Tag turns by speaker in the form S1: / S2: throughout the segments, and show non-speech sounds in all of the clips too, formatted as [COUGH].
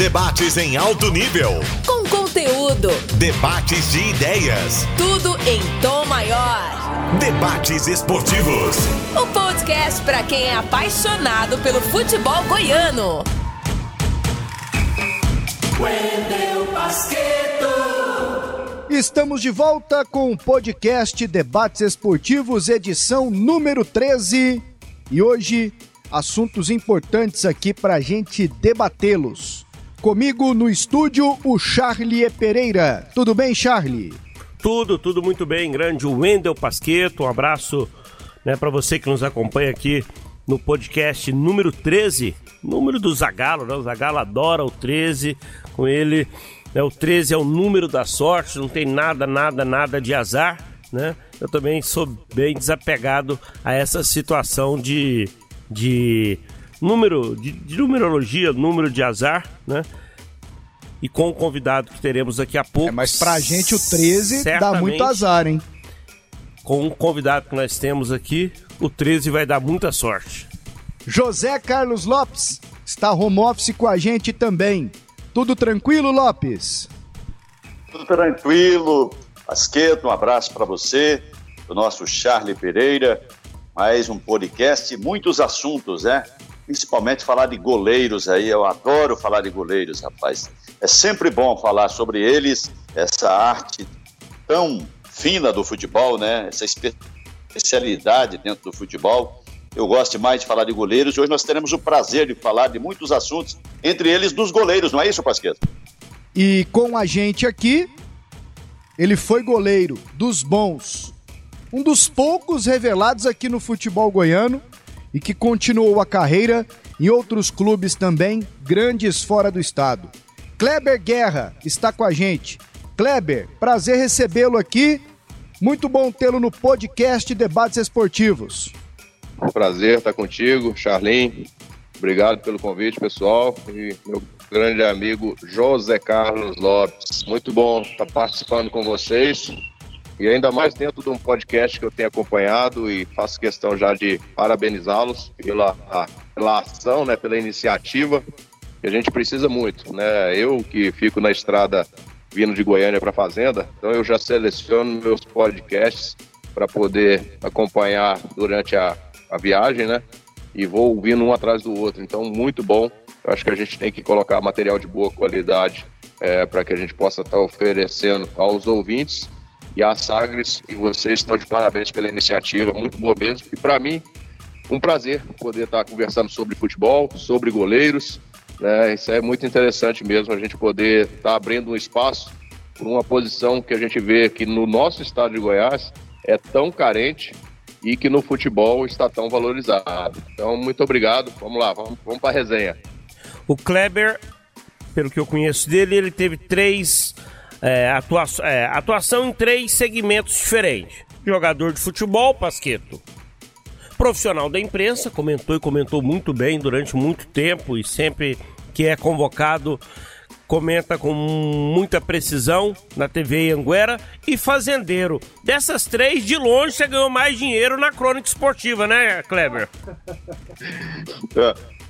S1: Debates em alto nível.
S2: Com conteúdo.
S1: Debates de ideias.
S2: Tudo em tom maior.
S1: Debates esportivos.
S2: O podcast para quem é apaixonado pelo futebol goiano.
S3: Wendel Basqueto.
S4: Estamos de volta com o podcast Debates Esportivos, edição número 13. E hoje, assuntos importantes aqui para a gente debatê-los. Comigo no estúdio, o Charlie Pereira. Tudo bem, Charlie?
S5: Tudo, tudo muito bem. Grande Wendel Pasqueto. Um abraço né, para você que nos acompanha aqui no podcast número 13. Número do Zagalo, né? O Zagalo adora o 13. Com ele, né, o 13 é o número da sorte, não tem nada, nada, nada de azar, né? Eu também sou bem desapegado a essa situação de, de número de, de numerologia, número de azar, né? E com o convidado que teremos daqui a pouco. É,
S4: mas pra gente o 13 dá muito azar, hein?
S5: Com o convidado que nós temos aqui, o 13 vai dar muita sorte.
S4: José Carlos Lopes está home office com a gente também. Tudo tranquilo, Lopes?
S6: Tudo tranquilo. Asqueto, um abraço para você, do nosso Charlie Pereira. Mais um podcast, muitos assuntos, né? Principalmente falar de goleiros aí. Eu adoro falar de goleiros, rapaz. É sempre bom falar sobre eles, essa arte tão fina do futebol, né? Essa especialidade dentro do futebol. Eu gosto mais de falar de goleiros e hoje nós teremos o prazer de falar de muitos assuntos, entre eles dos goleiros, não é isso, Pasqueta?
S4: E com a gente aqui, ele foi goleiro dos bons, um dos poucos revelados aqui no futebol goiano e que continuou a carreira em outros clubes também, grandes fora do estado. Kleber Guerra está com a gente. Kleber, prazer recebê-lo aqui. Muito bom tê-lo no podcast Debates Esportivos.
S7: Prazer estar contigo, Charlene. Obrigado pelo convite, pessoal. E meu grande amigo José Carlos Lopes. Muito bom estar participando com vocês. E ainda mais dentro de um podcast que eu tenho acompanhado e faço questão já de parabenizá-los pela, pela ação, né, pela iniciativa, que a gente precisa muito. Né? Eu que fico na estrada vindo de Goiânia para Fazenda, então eu já seleciono meus podcasts para poder acompanhar durante a a viagem, né? E vou ouvindo um atrás do outro. Então, muito bom. Eu acho que a gente tem que colocar material de boa qualidade é, para que a gente possa estar tá oferecendo aos ouvintes e às Sagres. E vocês estão de parabéns pela iniciativa, muito boa mesmo. E para mim, um prazer poder estar conversando sobre futebol, sobre goleiros. Né? Isso é muito interessante mesmo, a gente poder estar abrindo um espaço por uma posição que a gente vê que no nosso estado de Goiás é tão carente e que no futebol está tão valorizado. Então, muito obrigado. Vamos lá, vamos, vamos para a resenha.
S5: O Kleber, pelo que eu conheço dele, ele teve três é, atua é, atuação em três segmentos diferentes: jogador de futebol, Pasqueto. Profissional da imprensa, comentou e comentou muito bem durante muito tempo e sempre que é convocado comenta com muita precisão na TV Anguera e fazendeiro. Dessas três, de longe, você ganhou mais dinheiro na crônica esportiva, né, Kleber? [LAUGHS]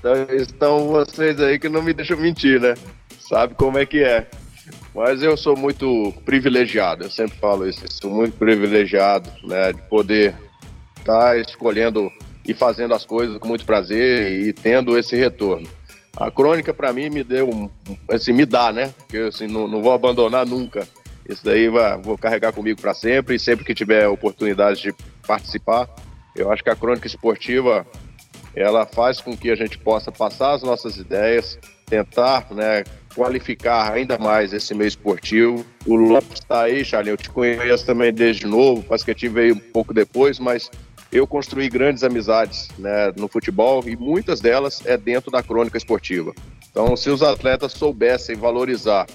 S7: Então, estão vocês aí que não me deixam mentir, né? Sabe como é que é. Mas eu sou muito privilegiado, eu sempre falo isso, sou muito privilegiado, né, de poder estar tá escolhendo e fazendo as coisas com muito prazer e tendo esse retorno a crônica para mim me deu, assim, me dá, né? Porque assim, não, não vou abandonar nunca. Isso daí vai, vou carregar comigo para sempre e sempre que tiver oportunidade de participar, eu acho que a crônica esportiva ela faz com que a gente possa passar as nossas ideias, tentar, né, qualificar ainda mais esse meio esportivo. O Lopes está aí, Charlie, eu te conheço também desde novo, o basquete veio um pouco depois, mas eu construí grandes amizades né, no futebol e muitas delas é dentro da crônica esportiva. Então, se os atletas soubessem valorizar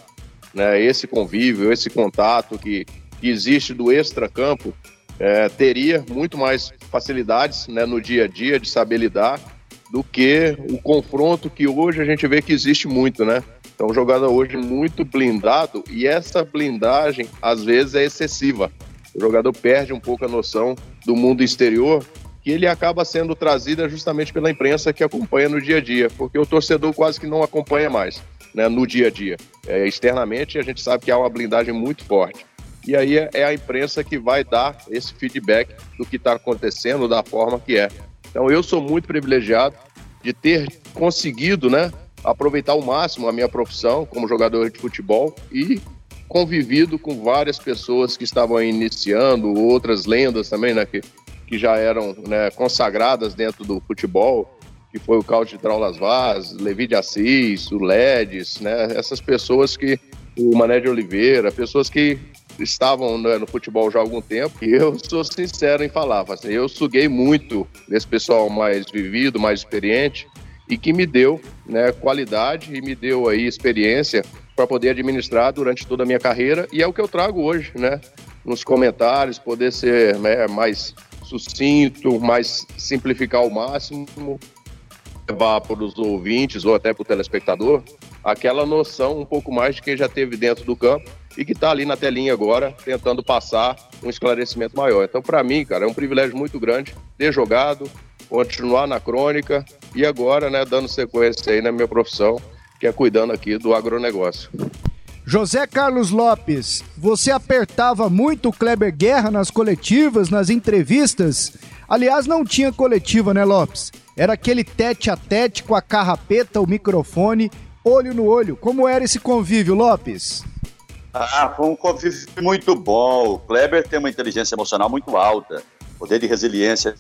S7: né, esse convívio, esse contato que, que existe do extracampo, é, teria muito mais facilidades né, no dia a dia de saber lidar do que o confronto que hoje a gente vê que existe muito, né? Então, o jogador hoje muito blindado e essa blindagem às vezes é excessiva. O jogador perde um pouco a noção do mundo exterior, que ele acaba sendo trazida justamente pela imprensa que acompanha no dia a dia, porque o torcedor quase que não acompanha mais. né, no dia a dia. É, externamente, a gente sabe que há uma blindagem muito forte. E aí é, é a imprensa que vai dar esse feedback do que está acontecendo, da forma que é. Então eu sou muito privilegiado de ter conseguido, né, aproveitar ao máximo a minha profissão como jogador de futebol e convivido com várias pessoas que estavam iniciando, outras lendas também, né, que, que já eram né, consagradas dentro do futebol, que foi o Calde de Traulas Vaz, Levi de Assis, o Ledes, né, essas pessoas que, o Mané de Oliveira, pessoas que estavam né, no futebol já há algum tempo, e eu sou sincero em falar, assim, eu suguei muito desse pessoal mais vivido, mais experiente, e que me deu né, qualidade e me deu aí experiência para poder administrar durante toda a minha carreira e é o que eu trago hoje, né? Nos comentários, poder ser né, mais sucinto, mais simplificar ao máximo, levar para os ouvintes ou até para o telespectador aquela noção um pouco mais de quem já teve dentro do campo e que está ali na telinha agora tentando passar um esclarecimento maior. Então, para mim, cara, é um privilégio muito grande ter jogado, continuar na crônica e agora, né, dando sequência aí na minha profissão que é cuidando aqui do agronegócio.
S4: José Carlos Lopes, você apertava muito o Kleber Guerra nas coletivas, nas entrevistas? Aliás, não tinha coletiva, né, Lopes? Era aquele tete a tete com a carrapeta, o microfone, olho no olho. Como era esse convívio, Lopes?
S6: Ah, foi um convívio muito bom. O Kleber tem uma inteligência emocional muito alta, poder de resiliência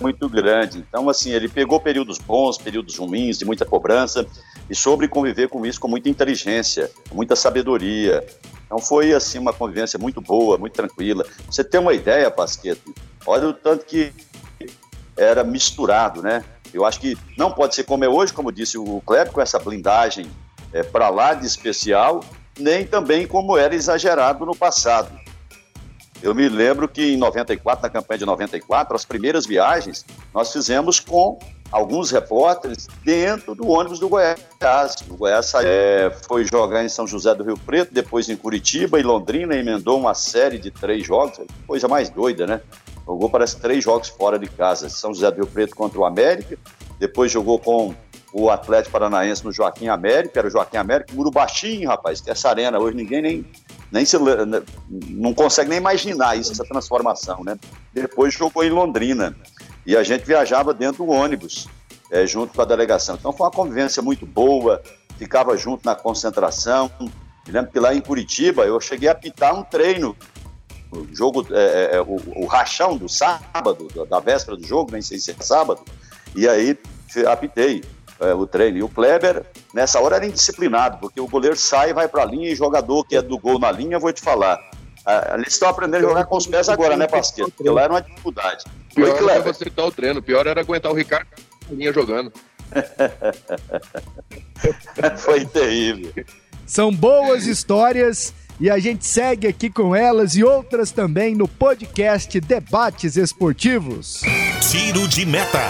S6: muito grande. Então, assim, ele pegou períodos bons, períodos ruins, de muita cobrança, e soube conviver com isso com muita inteligência, muita sabedoria. Então, foi, assim, uma convivência muito boa, muito tranquila. Você tem uma ideia, Pasqueto? Olha o tanto que era misturado, né? Eu acho que não pode ser como é hoje, como disse o Kleber, com essa blindagem é, para lá de especial, nem também como era exagerado no passado. Eu me lembro que em 94, na campanha de 94, as primeiras viagens nós fizemos com alguns repórteres dentro do ônibus do Goiás. O Goiás é, foi jogar em São José do Rio Preto, depois em Curitiba e Londrina, emendou uma série de três jogos, coisa mais doida, né? Jogou, parece, três jogos fora de casa. São José do Rio Preto contra o América, depois jogou com o Atlético Paranaense no Joaquim América, era o Joaquim América, muro baixinho, rapaz, que essa arena hoje ninguém nem nem se, não consegue nem imaginar isso, essa transformação, né? Depois jogou em Londrina e a gente viajava dentro do ônibus, é, junto com a delegação. Então foi uma convivência muito boa, ficava junto na concentração. Me lembro que lá em Curitiba eu cheguei a pitar um treino, o jogo, é, é, o, o, rachão do sábado, da véspera do jogo, nem sei se é sábado, e aí apitei é, o treino. E o Kleber, nessa hora, era indisciplinado, porque o goleiro sai, vai para a linha e jogador que é do gol na linha, vou te falar. Ah, eles estão aprendendo a jogar com os pés agora, né, Pasqueto? Porque lá era uma dificuldade.
S7: Pior Foi, era você o treino, pior era aguentar o Ricardo na linha jogando. [LAUGHS]
S6: Foi terrível.
S4: São boas histórias e a gente segue aqui com elas e outras também no podcast Debates Esportivos.
S1: Tiro de meta.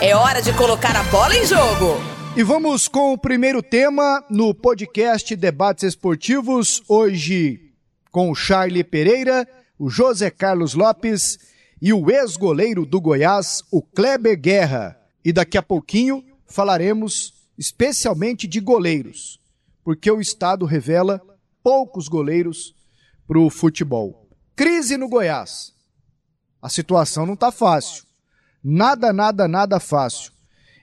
S2: É hora de colocar a bola em jogo.
S4: E vamos com o primeiro tema no podcast Debates Esportivos, hoje com o Charlie Pereira, o José Carlos Lopes e o ex-goleiro do Goiás, o Kleber Guerra. E daqui a pouquinho falaremos especialmente de goleiros, porque o Estado revela poucos goleiros para o futebol. Crise no Goiás. A situação não está fácil. Nada, nada, nada fácil.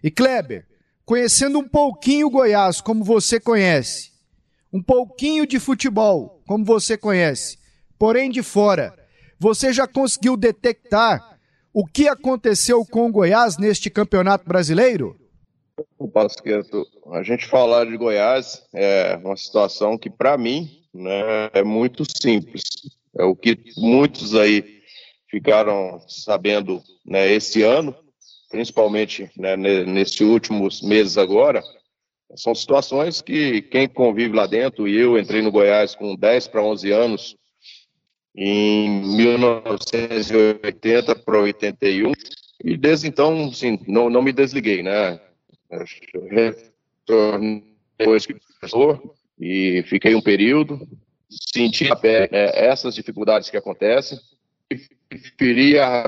S4: E Kleber, conhecendo um pouquinho o Goiás como você conhece, um pouquinho de futebol como você conhece, porém de fora, você já conseguiu detectar o que aconteceu com o Goiás neste campeonato brasileiro?
S7: Pasqueto, a gente falar de Goiás é uma situação que, para mim, né, é muito simples. É o que muitos aí ficaram sabendo né, esse ano, principalmente né, nesses últimos meses agora, são situações que quem convive lá dentro, e eu entrei no Goiás com 10 para 11 anos, em 1980 para 81, e desde então, assim, não, não me desliguei, né? Retornei depois que professor e fiquei um período, senti a pé é, essas dificuldades que acontecem, e preferia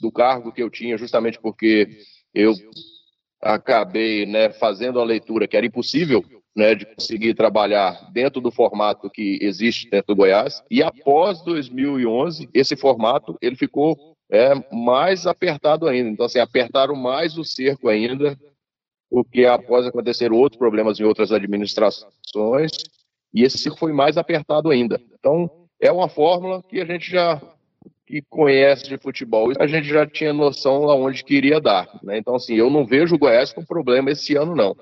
S7: do cargo que eu tinha, justamente porque eu acabei né, fazendo a leitura que era impossível né, de conseguir trabalhar dentro do formato que existe dentro do Goiás. E após 2011, esse formato ele ficou é, mais apertado ainda. Então, assim, apertaram mais o cerco ainda, porque após acontecer outros problemas em outras administrações, e esse cerco foi mais apertado ainda. Então, é uma fórmula que a gente já que conhece de futebol, a gente já tinha noção aonde queria dar. Né? Então, assim, eu não vejo o Goiás com problema esse ano, não.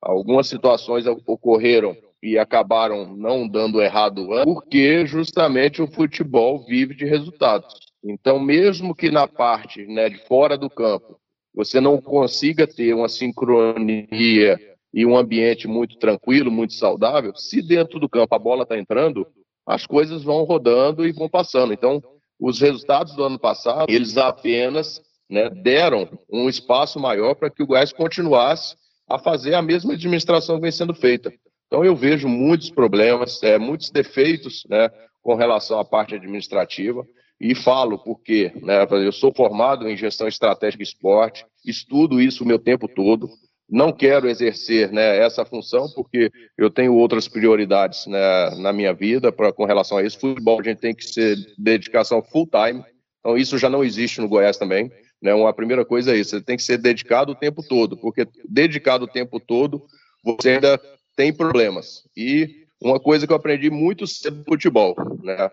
S7: Algumas situações ocorreram e acabaram não dando errado porque justamente o futebol vive de resultados. Então, mesmo que na parte né, de fora do campo você não consiga ter uma sincronia e um ambiente muito tranquilo, muito saudável, se dentro do campo a bola está entrando, as coisas vão rodando e vão passando. Então, os resultados do ano passado, eles apenas né, deram um espaço maior para que o Goiás continuasse a fazer a mesma administração que vem sendo feita. Então eu vejo muitos problemas, é, muitos defeitos né, com relação à parte administrativa e falo porque né, eu sou formado em gestão estratégica e esporte, estudo isso o meu tempo todo, não quero exercer né, essa função porque eu tenho outras prioridades né, na minha vida pra, com relação a isso. Futebol a gente tem que ser dedicação full time, então isso já não existe no Goiás também. Né? Uma primeira coisa é isso, você tem que ser dedicado o tempo todo, porque dedicado o tempo todo, você ainda tem problemas. E uma coisa que eu aprendi muito cedo no futebol, né?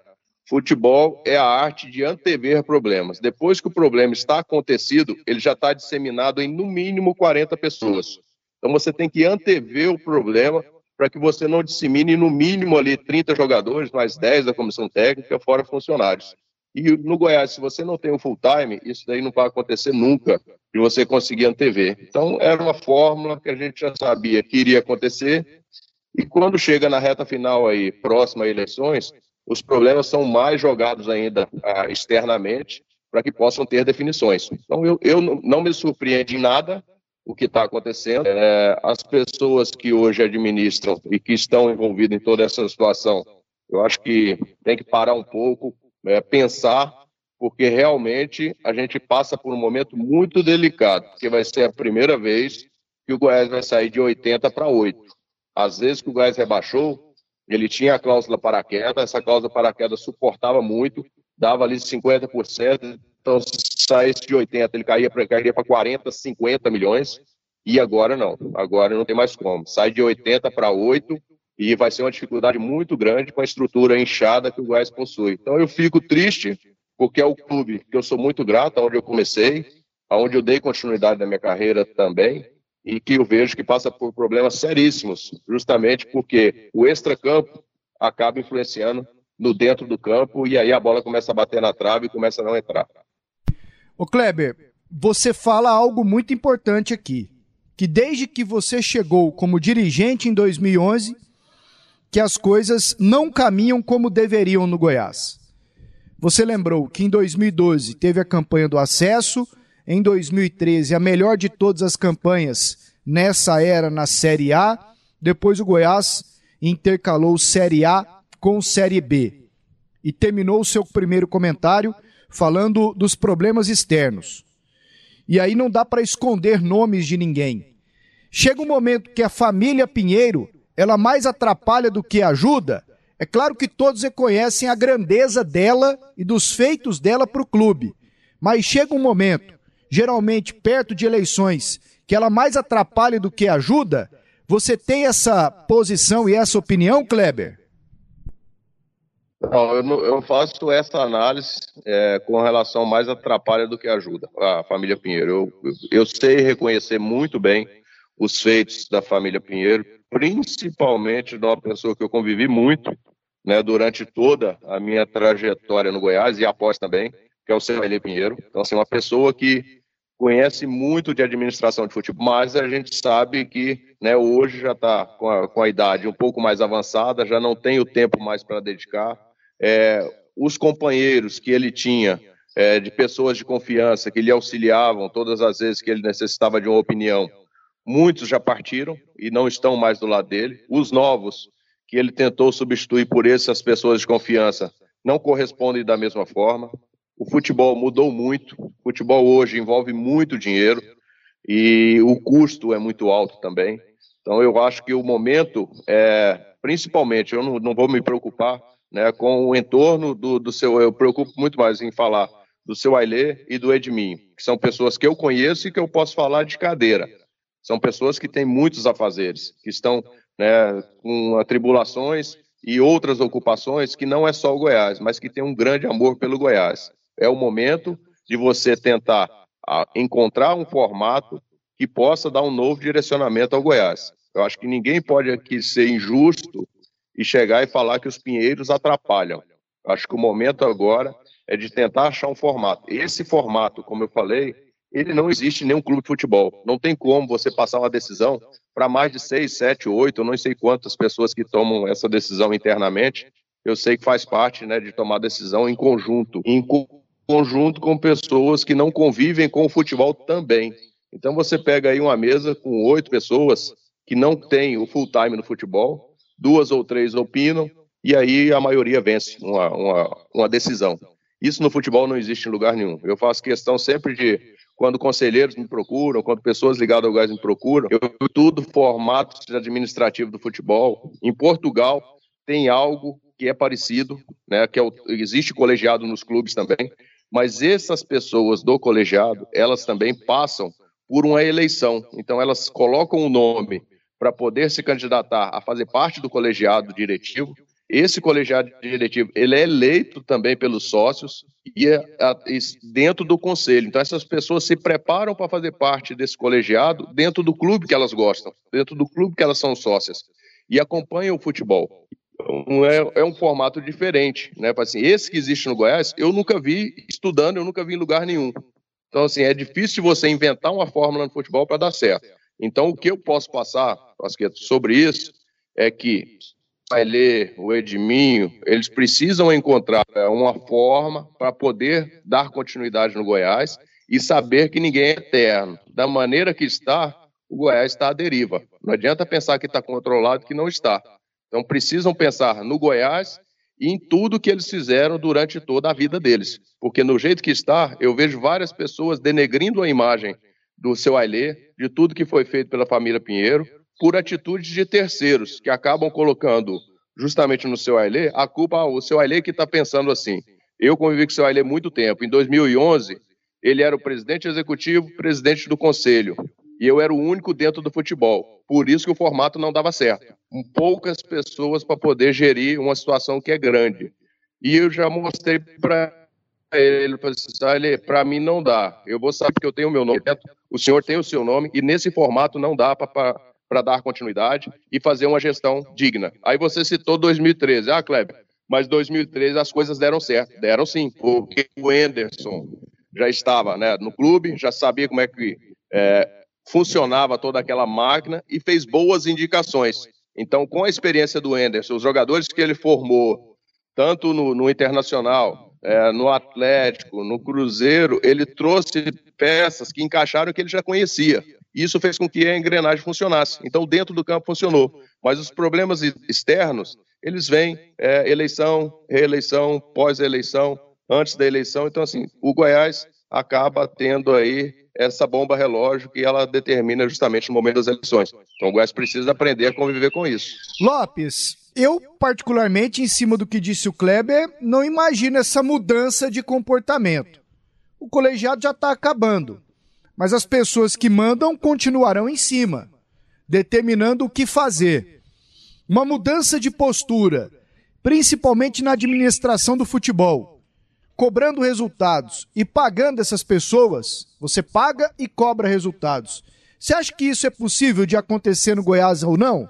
S7: Futebol é a arte de antever problemas. Depois que o problema está acontecido, ele já está disseminado em no mínimo 40 pessoas. Então você tem que antever o problema para que você não dissemine no mínimo ali 30 jogadores, mais 10 da comissão técnica, fora funcionários. E no Goiás, se você não tem o full time, isso daí não vai acontecer nunca de você conseguir antever. Então, era uma fórmula que a gente já sabia que iria acontecer. E quando chega na reta final aí, próxima a eleições, os problemas são mais jogados ainda ah, externamente para que possam ter definições. Então, eu, eu não me surpreende em nada o que está acontecendo. É, as pessoas que hoje administram e que estão envolvidas em toda essa situação, eu acho que tem que parar um pouco, é, pensar, porque realmente a gente passa por um momento muito delicado, que vai ser a primeira vez que o Goiás vai sair de 80 para 8. Às vezes que o Goiás rebaixou, ele tinha a cláusula para queda, essa cláusula para queda suportava muito, dava ali 50%, então se saísse de 80, ele caía para cairia para 40, 50 milhões, e agora não, agora não tem mais como. Sai de 80 para 8, e vai ser uma dificuldade muito grande com a estrutura inchada que o Goiás possui. Então eu fico triste, porque é o clube que eu sou muito grato, onde eu comecei, aonde eu dei continuidade na minha carreira também, e que eu vejo que passa por problemas seríssimos, justamente porque o extracampo acaba influenciando no dentro do campo e aí a bola começa a bater na trave e começa a não entrar.
S4: Ô Kleber, você fala algo muito importante aqui, que desde que você chegou como dirigente em 2011, que as coisas não caminham como deveriam no Goiás. Você lembrou que em 2012 teve a campanha do acesso, em 2013 a melhor de todas as campanhas nessa era na Série A, depois o Goiás intercalou Série A com Série B e terminou o seu primeiro comentário falando dos problemas externos. E aí não dá para esconder nomes de ninguém. Chega um momento que a família Pinheiro ela mais atrapalha do que ajuda, é claro que todos reconhecem a grandeza dela e dos feitos dela para o clube. Mas chega um momento, geralmente perto de eleições, que ela mais atrapalha do que ajuda. Você tem essa posição e essa opinião, Kleber?
S7: Não, eu, eu faço essa análise é, com relação mais atrapalha do que ajuda, a família Pinheiro. Eu, eu sei reconhecer muito bem os feitos da família Pinheiro, principalmente de uma pessoa que eu convivi muito né, durante toda a minha trajetória no Goiás e após também, que é o Celê Pinheiro. Então, assim, uma pessoa que conhece muito de administração de futebol, mas a gente sabe que né, hoje já está com, com, a idade um pouco mais avançada, já não tem o tempo mais para dedicar. É, os companheiros que ele tinha, é, de pessoas de confiança que lhe auxiliavam todas as vezes que ele necessitava de uma opinião, Muitos já partiram e não estão mais do lado dele. Os novos, que ele tentou substituir por essas pessoas de confiança, não correspondem da mesma forma. O futebol mudou muito. O futebol hoje envolve muito dinheiro e o custo é muito alto também. Então eu acho que o momento é, principalmente, eu não, não vou me preocupar né, com o entorno do, do seu, eu preocupo muito mais em falar do seu Ailê e do Edminho, que são pessoas que eu conheço e que eu posso falar de cadeira. São pessoas que têm muitos afazeres, que estão né, com atribulações e outras ocupações que não é só o Goiás, mas que tem um grande amor pelo Goiás. É o momento de você tentar encontrar um formato que possa dar um novo direcionamento ao Goiás. Eu acho que ninguém pode aqui ser injusto e chegar e falar que os pinheiros atrapalham. Eu acho que o momento agora é de tentar achar um formato. Esse formato, como eu falei, ele não existe em nenhum clube de futebol. Não tem como você passar uma decisão para mais de seis, sete, oito, não sei quantas pessoas que tomam essa decisão internamente. Eu sei que faz parte né, de tomar decisão em conjunto, em conjunto com pessoas que não convivem com o futebol também. Então você pega aí uma mesa com oito pessoas que não tem o full time no futebol, duas ou três opinam, e aí a maioria vence uma, uma, uma decisão. Isso no futebol não existe em lugar nenhum. Eu faço questão sempre de quando conselheiros me procuram, quando pessoas ligadas ao gás me procuram, eu estudo formatos administrativos do futebol. Em Portugal tem algo que é parecido, né, que é o, existe colegiado nos clubes também, mas essas pessoas do colegiado, elas também passam por uma eleição. Então elas colocam o um nome para poder se candidatar a fazer parte do colegiado diretivo esse colegiado diretivo ele é eleito também pelos sócios e é dentro do conselho. Então essas pessoas se preparam para fazer parte desse colegiado dentro do clube que elas gostam, dentro do clube que elas são sócias e acompanham o futebol. É, é um formato diferente, né? Assim, esse que existe no Goiás, eu nunca vi estudando, eu nunca vi em lugar nenhum. Então assim é difícil você inventar uma fórmula no futebol para dar certo. Então o que eu posso passar, sobre isso é que Ailê, o Edminho, eles precisam encontrar é, uma forma para poder dar continuidade no Goiás e saber que ninguém é eterno. Da maneira que está, o Goiás está à deriva. Não adianta pensar que está controlado, que não está. Então precisam pensar no Goiás e em tudo que eles fizeram durante toda a vida deles. Porque no jeito que está, eu vejo várias pessoas denegrindo a imagem do seu Ailê, de tudo que foi feito pela família Pinheiro, por atitudes de terceiros, que acabam colocando justamente no seu Ailê a culpa o seu Ailê que está pensando assim. Eu convivi com o seu Ailê muito tempo. Em 2011, ele era o presidente executivo, presidente do conselho. E eu era o único dentro do futebol. Por isso que o formato não dava certo. Poucas pessoas para poder gerir uma situação que é grande. E eu já mostrei para ele, para mim não dá. Eu vou saber que eu tenho o meu nome, o senhor tem o seu nome, e nesse formato não dá para para dar continuidade e fazer uma gestão digna. Aí você citou 2013. Ah, Kleber, mas 2013 as coisas deram certo. Deram sim, porque o Enderson já estava né, no clube, já sabia como é que é, funcionava toda aquela máquina e fez boas indicações. Então, com a experiência do Enderson, os jogadores que ele formou, tanto no, no Internacional, é, no Atlético, no Cruzeiro, ele trouxe peças que encaixaram que ele já conhecia. Isso fez com que a engrenagem funcionasse. Então, dentro do campo funcionou. Mas os problemas externos, eles vêm é, eleição, reeleição, pós-eleição, antes da eleição. Então, assim, o Goiás acaba tendo aí essa bomba relógio que ela determina justamente no momento das eleições. Então, o Goiás precisa aprender a conviver com isso.
S4: Lopes, eu, particularmente, em cima do que disse o Kleber, não imagino essa mudança de comportamento. O colegiado já está acabando mas as pessoas que mandam continuarão em cima, determinando o que fazer. Uma mudança de postura, principalmente na administração do futebol, cobrando resultados e pagando essas pessoas, você paga e cobra resultados. Você acha que isso é possível de acontecer no Goiás ou não?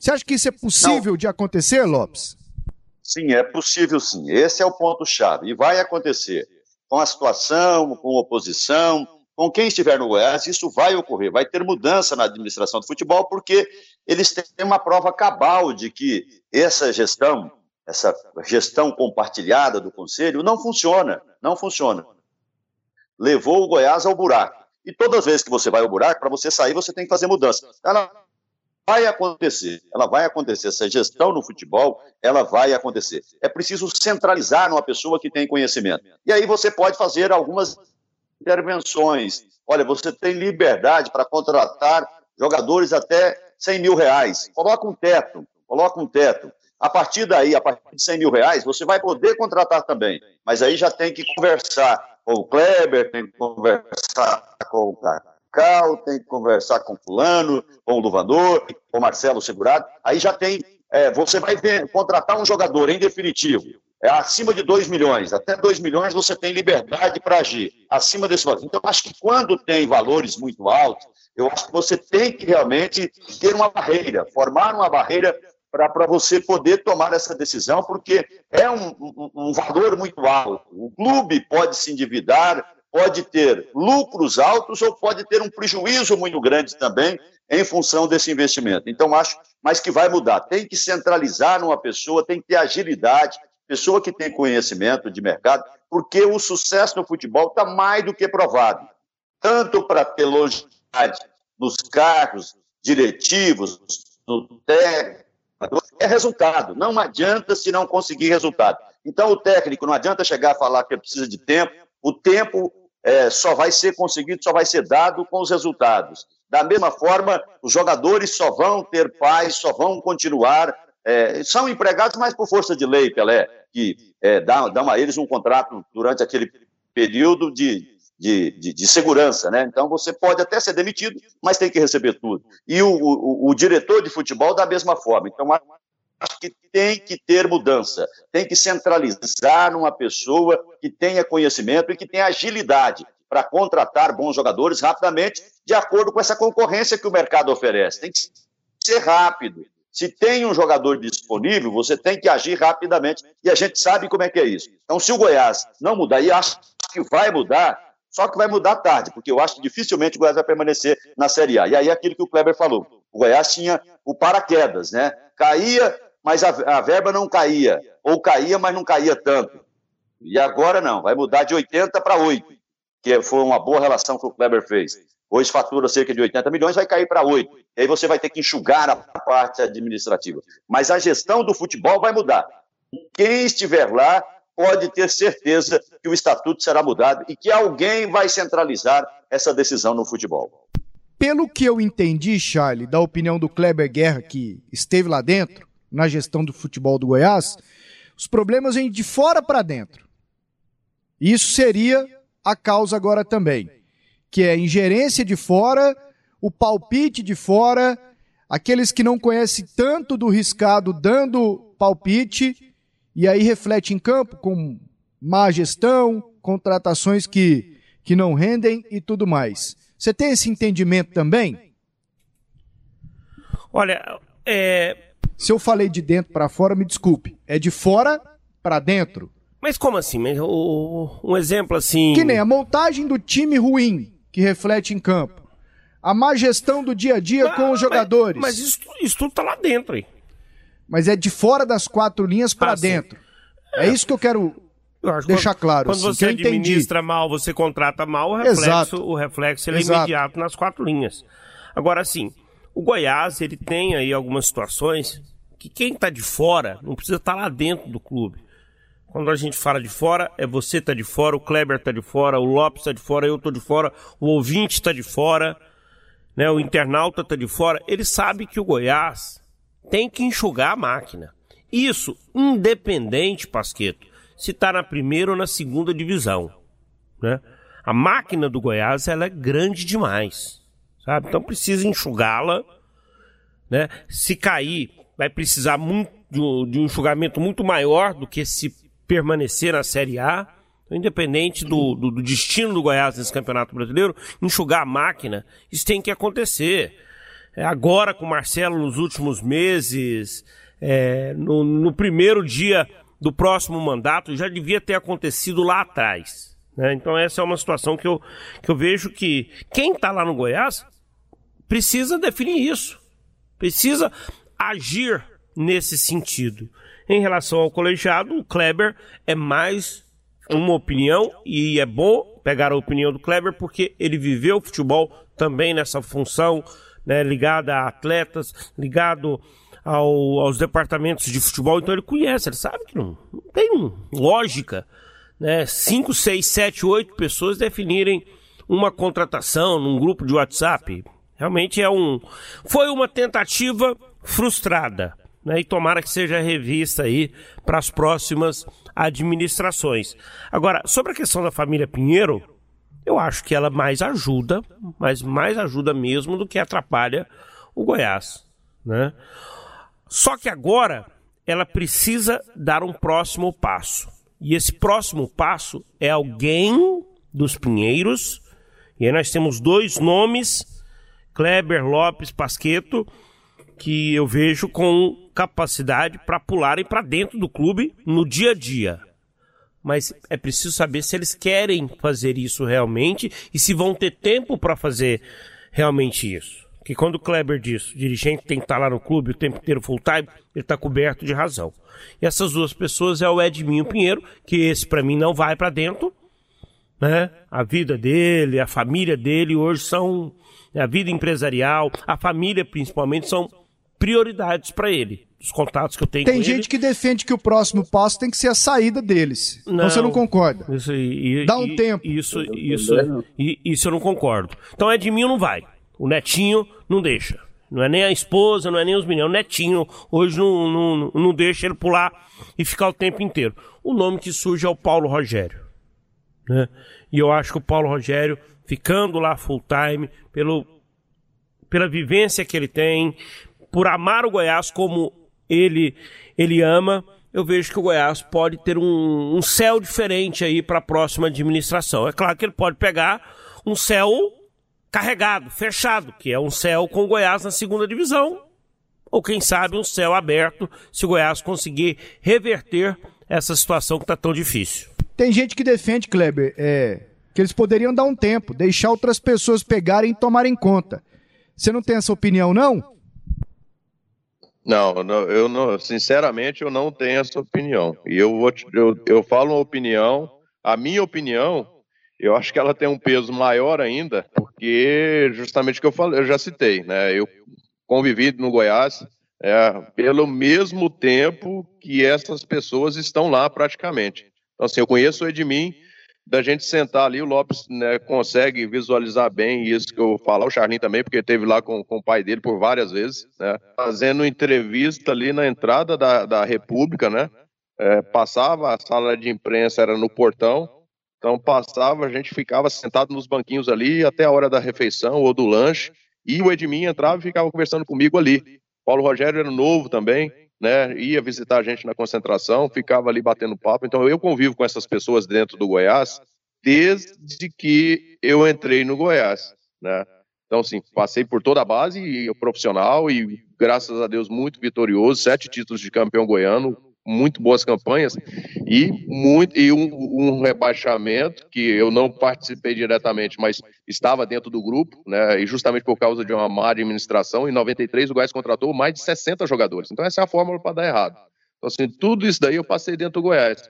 S4: Você acha que isso é possível não. de acontecer, Lopes?
S6: Sim, é possível sim. Esse é o ponto-chave. E vai acontecer com a situação, com a oposição, com quem estiver no Goiás, isso vai ocorrer, vai ter mudança na administração do futebol, porque eles têm uma prova cabal de que essa gestão, essa gestão compartilhada do Conselho, não funciona, não funciona. Levou o Goiás ao buraco. E todas as vezes que você vai ao buraco, para você sair, você tem que fazer mudança. Ela vai acontecer, ela vai acontecer. Essa gestão no futebol, ela vai acontecer. É preciso centralizar numa pessoa que tem conhecimento. E aí você pode fazer algumas intervenções. Olha, você tem liberdade para contratar jogadores até 100 mil reais. Coloca um teto, coloca um teto. A partir daí, a partir de 100 mil reais, você vai poder contratar também. Mas aí já tem que conversar com o Kleber, tem que conversar com o Cacau, tem que conversar com o fulano, com o Luvador, com o Marcelo Segurado. Aí já tem, é, você vai ver, contratar um jogador em definitivo, é acima de 2 milhões. Até 2 milhões você tem liberdade para agir. Acima desse valor. Então, acho que quando tem valores muito altos, eu acho que você tem que realmente ter uma barreira, formar uma barreira para você poder tomar essa decisão, porque é um, um, um, valor muito alto. O clube pode se endividar, pode ter lucros altos ou pode ter um prejuízo muito grande também em função desse investimento. Então, acho, mas que vai mudar. Tem que centralizar numa pessoa, tem que ter agilidade, pessoa que tem conhecimento de mercado, porque o sucesso no futebol está mais do que provado. Tanto para ter longevidade nos cargos diretivos, no técnico, é resultado. Não adianta se não conseguir resultado. Então, o técnico não adianta chegar a falar que precisa de tempo. O tempo é, só vai ser conseguido, só vai ser dado com os resultados. Da mesma forma, os jogadores só vão ter paz, só vão continuar. É, são empregados, mas por força de lei, Pelé, que é, dão, dão a eles um contrato durante aquele período de, de, de, de, segurança, né? Então você pode até ser demitido, mas tem que receber tudo. E o, o, o diretor de futebol da mesma forma. Então acho que tem que ter mudança, tem que centralizar numa pessoa que tenha conhecimento e que tenha agilidade para contratar bons jogadores rapidamente, de acordo com essa concorrência que o mercado oferece. Tem que ser rápido. Se tem um jogador disponível, você tem que agir rapidamente. E a gente sabe como é que é isso. Então, se o Goiás não mudar, e acho que vai mudar, só que vai mudar tarde, porque eu acho que dificilmente o Goiás vai permanecer na Série A. E aí aquilo que o Kleber falou. O Goiás tinha o paraquedas, né? Caía, mas a, a verba não caía. Ou caía, mas não caía tanto. E agora não, vai mudar de 80 para 8, que foi uma boa relação que o Kleber fez. Hoje fatura cerca de 80 milhões, vai cair para 8. E aí você vai ter que enxugar a parte administrativa. Mas a gestão do futebol vai mudar. Quem estiver lá pode ter certeza que o estatuto será mudado e que alguém vai centralizar essa decisão no futebol.
S4: Pelo que eu entendi, Charlie, da opinião do Kleber Guerra, que esteve lá dentro, na gestão do futebol do Goiás, os problemas vêm de fora para dentro. Isso seria a causa agora também, que é a ingerência de fora, o palpite de fora, aqueles que não conhecem tanto do riscado dando palpite e aí reflete em campo com má gestão, contratações que, que não rendem e tudo mais. Você tem esse entendimento também?
S5: Olha, é...
S4: se eu falei de dentro para fora, me desculpe. É de fora para dentro.
S5: Mas como assim? Um exemplo assim.
S4: Que nem a montagem do time ruim que reflete em campo. A má gestão do dia a dia ah, com os jogadores.
S5: Mas, mas isso, isso tudo tá lá dentro aí
S4: mas é de fora das quatro linhas para ah, dentro. É. é. isso que eu quero eu deixar claro.
S5: Quando
S4: assim,
S5: você administra mal, você contrata mal, o reflexo, Exato. o reflexo é imediato nas quatro linhas. Agora, assim, o Goiás, ele tem aí algumas situações que quem está de fora não precisa estar tá lá dentro do clube. Quando a gente fala de fora, é você está de fora, o Kleber está de fora, o Lopes está de fora, eu estou de fora, o ouvinte está de fora, né, o internauta está de fora. Ele sabe que o Goiás tem que enxugar a máquina. Isso independente, Pasqueto, se está na primeira ou na segunda divisão. Né? A máquina do Goiás ela é grande demais, sabe? Então precisa enxugá-la. Né? Se cair, vai precisar muito, de um enxugamento muito maior do que se permanecer na Série A. Então, independente do, do, do destino do Goiás nesse campeonato brasileiro, enxugar a máquina, isso tem que acontecer. É, agora com o Marcelo nos últimos meses, é, no, no, primeiro dia do próximo mandato, já devia ter acontecido lá atrás. Né? Então essa é uma situação que eu, que eu vejo que quem está lá no Goiás precisa definir isso, precisa agir nesse sentido. Em relação ao colegiado, o Kleber é mais uma opinião e é bom pegar a opinião do Kleber porque ele viveu o futebol também nessa função né, ligado a atletas, ligado ao, aos departamentos de futebol, então ele conhece, ele sabe que não, não tem lógica, né, 5, 6, 7, 8 pessoas definirem uma contratação num grupo de WhatsApp. Realmente é um. Foi uma tentativa frustrada. Né, e tomara que seja revista aí para as próximas administrações. Agora, sobre a questão da família Pinheiro, eu acho que ela mais ajuda, mas mais ajuda mesmo do que atrapalha o Goiás. Né? Só que agora ela precisa dar um próximo passo. E esse próximo passo é alguém dos Pinheiros. E aí nós temos dois nomes, Kleber Lopes Pasqueto, que eu vejo com capacidade para pularem para dentro do clube no dia a dia. Mas é preciso saber se eles querem fazer isso realmente e se vão ter tempo para fazer realmente isso. Que quando o Kleber diz, o dirigente tem que estar tá lá no clube o tempo inteiro full time, ele está coberto de razão. E essas duas pessoas é o Edminho Pinheiro, que esse para mim não vai para dentro, né? A vida dele, a família dele hoje são a vida empresarial, a família principalmente são prioridades para ele. Os contatos que eu tenho
S4: Tem com gente ele. que defende que o próximo passo tem que ser a saída deles. Não, então você não concorda?
S5: Isso, e,
S4: Dá um e, tempo.
S5: Isso, isso, isso eu não concordo. Então Edminho não vai. O Netinho não deixa. Não é nem a esposa, não é nem os meninos. O Netinho hoje não, não, não deixa ele pular e ficar o tempo inteiro. O nome que surge é o Paulo Rogério. Né? E eu acho que o Paulo Rogério, ficando lá full time, pelo, pela vivência que ele tem, por amar o Goiás como ele, ele ama, eu vejo que o Goiás pode ter um, um céu diferente aí para a próxima administração. É claro que ele pode pegar um céu carregado, fechado, que é um céu com o Goiás na segunda divisão, ou quem sabe um céu aberto, se o Goiás conseguir reverter essa situação que está tão difícil.
S4: Tem gente que defende, Kleber, é, que eles poderiam dar um tempo, deixar outras pessoas pegarem e tomarem conta. Você não tem essa opinião, não?
S7: Não, não, eu não, sinceramente, eu não tenho essa opinião. E eu vou te, eu, eu falo uma opinião, a minha opinião, eu acho que ela tem um peso maior ainda, porque justamente o que eu falei, eu já citei, né? Eu convivi no Goiás é, pelo mesmo tempo que essas pessoas estão lá praticamente. Então, assim, eu conheço o Edmin, da gente sentar ali, o Lopes né, consegue visualizar bem isso que eu falo, o Charlin também, porque esteve lá com, com o pai dele por várias vezes, né, fazendo entrevista ali na entrada da, da República, né, é, passava, a sala de imprensa era no portão, então passava, a gente ficava sentado nos banquinhos ali até a hora da refeição ou do lanche, e o Edmin entrava e ficava conversando comigo ali. Paulo Rogério era novo também, né, ia visitar a gente na concentração, ficava ali batendo papo. Então eu convivo com essas pessoas dentro do Goiás desde que eu entrei no Goiás, né? Então, assim, passei por toda a base profissional e, graças a Deus, muito vitorioso, sete títulos de campeão goiano, muito boas campanhas e, muito, e um, um, rebaixamento que eu não participei diretamente, mas estava dentro do grupo, né, e justamente por causa de uma má administração, em 93 o Goiás contratou mais de 60 jogadores. Então essa é a fórmula para dar errado. Então assim, tudo isso daí eu passei dentro do Goiás.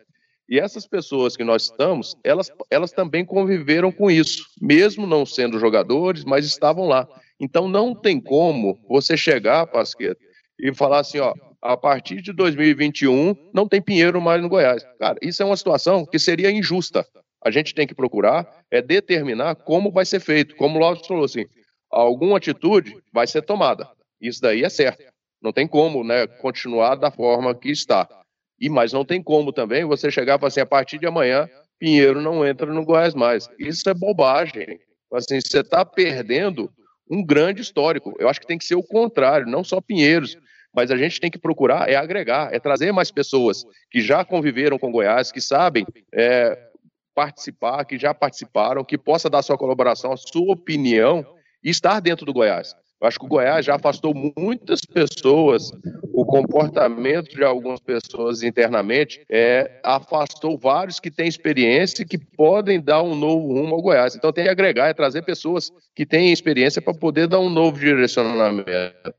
S7: E essas pessoas que nós estamos, elas, elas também conviveram com isso, mesmo não sendo jogadores, mas estavam lá. Então não tem como você chegar, Pasqueta, e falar assim, ó, a partir de 2021 não tem Pinheiro mais no Goiás. Cara, isso é uma situação que seria injusta. A gente tem que procurar é determinar como vai ser feito. Como o Lopes falou assim, alguma atitude vai ser tomada. Isso daí é certo. Não tem como, né, continuar da forma que está. E mas não tem como também você chegar e falar assim, a partir de amanhã Pinheiro não entra no Goiás mais. Isso é bobagem. Assim, você está perdendo um grande histórico. Eu acho que tem que ser o contrário, não só Pinheiros mas a gente tem que procurar é agregar, é trazer mais pessoas que já conviveram com Goiás, que sabem é, participar, que já participaram, que possa dar sua colaboração, a sua opinião e estar dentro do Goiás. Eu acho que o Goiás já afastou muitas pessoas, o comportamento de algumas pessoas internamente é, afastou vários que têm experiência e que podem dar um novo rumo ao Goiás. Então tem que agregar, é trazer pessoas que têm experiência para poder dar um novo direcionamento.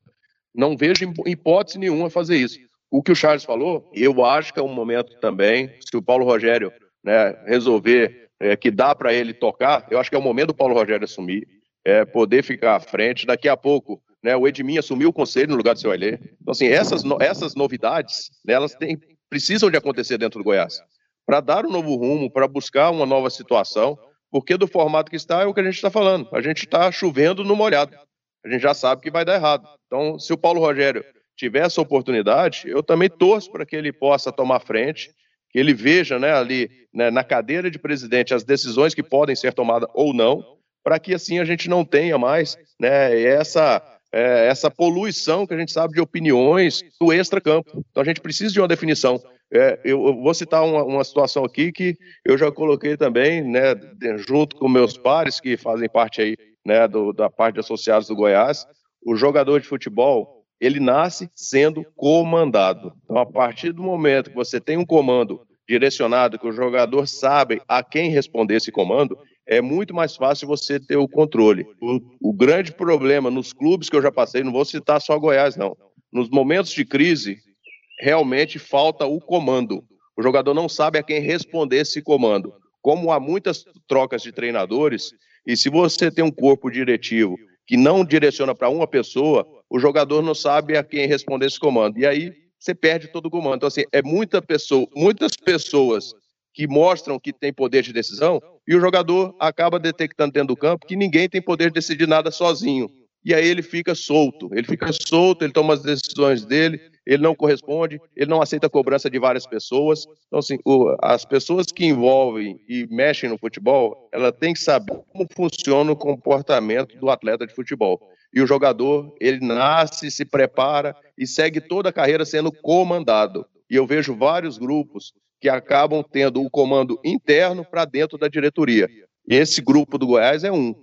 S7: Não vejo hipótese nenhuma fazer isso. O que o Charles falou, eu acho que é um momento também, se o Paulo Rogério né, resolver é, que dá para ele tocar, eu acho que é o momento do Paulo Rogério assumir, é, poder ficar à frente. Daqui a pouco, né, o Edmin assumiu o conselho no lugar do seu Ailê. Então, assim, essas, essas novidades, né, elas têm, precisam de acontecer dentro do Goiás, para dar um novo rumo, para buscar uma nova situação, porque do formato que está é o que a gente está falando. A gente está chovendo no molhado. A gente já sabe que vai dar errado. Então, se o Paulo Rogério tiver essa oportunidade, eu também torço para que ele possa tomar frente, que ele veja né, ali né, na cadeira de presidente as decisões que podem ser tomadas ou não, para que assim a gente não tenha mais né, essa, é, essa poluição que a gente sabe de opiniões do extra-campo. Então a gente precisa de uma definição. É, eu, vou citar uma, uma, situação aqui que eu já coloquei também, né, junto com meus pares que fazem parte aí né, do, da parte de associados do Goiás, o jogador de futebol, ele nasce sendo comandado. Então, a partir do momento que você tem um comando direcionado, que o jogador sabe a quem responder esse comando, é muito mais fácil você ter o controle. O, o grande problema nos clubes que eu já passei, não vou citar só Goiás, não. Nos momentos de crise, realmente falta o comando. O jogador não sabe a quem responder esse comando. Como há muitas trocas de treinadores, e se você tem um corpo diretivo que não direciona para uma pessoa, o jogador não sabe a quem responder esse comando. E aí você perde todo o comando. Então, assim, é muita pessoa, muitas pessoas que mostram que tem poder de decisão e o jogador acaba detectando dentro do campo que ninguém tem poder de decidir nada sozinho. E aí ele fica solto, ele fica solto, ele toma as decisões dele, ele não corresponde, ele não aceita a cobrança de várias pessoas. Então, assim, o, as pessoas que envolvem e mexem no futebol, ela tem que saber como funciona o comportamento do atleta de futebol. E o jogador, ele nasce, se prepara e segue toda a carreira sendo comandado. E eu vejo vários grupos que acabam tendo o comando interno para dentro da diretoria. E esse grupo do Goiás é um.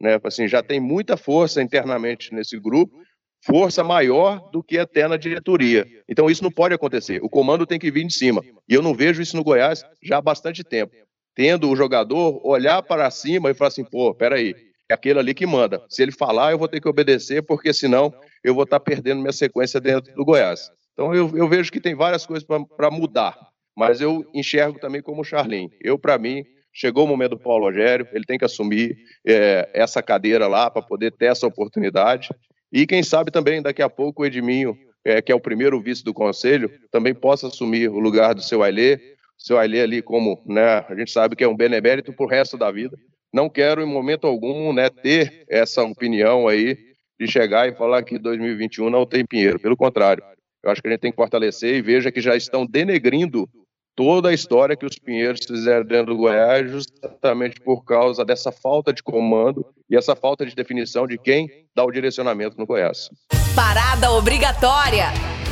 S7: Né? Assim, já tem muita força internamente nesse grupo força maior do que até na diretoria. Então isso não pode acontecer. O comando tem que vir de cima. E eu não vejo isso no Goiás já há bastante tempo. Tendo o jogador olhar para cima e falar assim, pô, peraí, é aquele ali que manda. Se ele falar, eu vou ter que obedecer, porque senão eu vou estar perdendo minha sequência dentro do Goiás. Então eu, eu vejo que tem várias coisas para mudar, mas eu enxergo também como o Charlin. Eu, para mim, chegou o momento do Paulo Rogério, ele tem que assumir é, essa cadeira lá para poder ter essa oportunidade. E quem sabe também daqui a pouco o Edminho, é, que é o primeiro vice do conselho, também possa assumir o lugar do seu Ailê. O seu Ailê ali como, né, a gente sabe que é um benemérito para o resto da vida. Não quero em momento algum, né, ter essa opinião aí de chegar e falar que 2021 não tem Pinheiro. Pelo contrário, eu acho que a gente tem que fortalecer e veja que já estão denegrindo toda a história que os Pinheiros fizeram dentro do Goiás, justamente por causa dessa falta de comando e essa falta de definição de quem dá o direcionamento no Goiás.
S2: Parada obrigatória.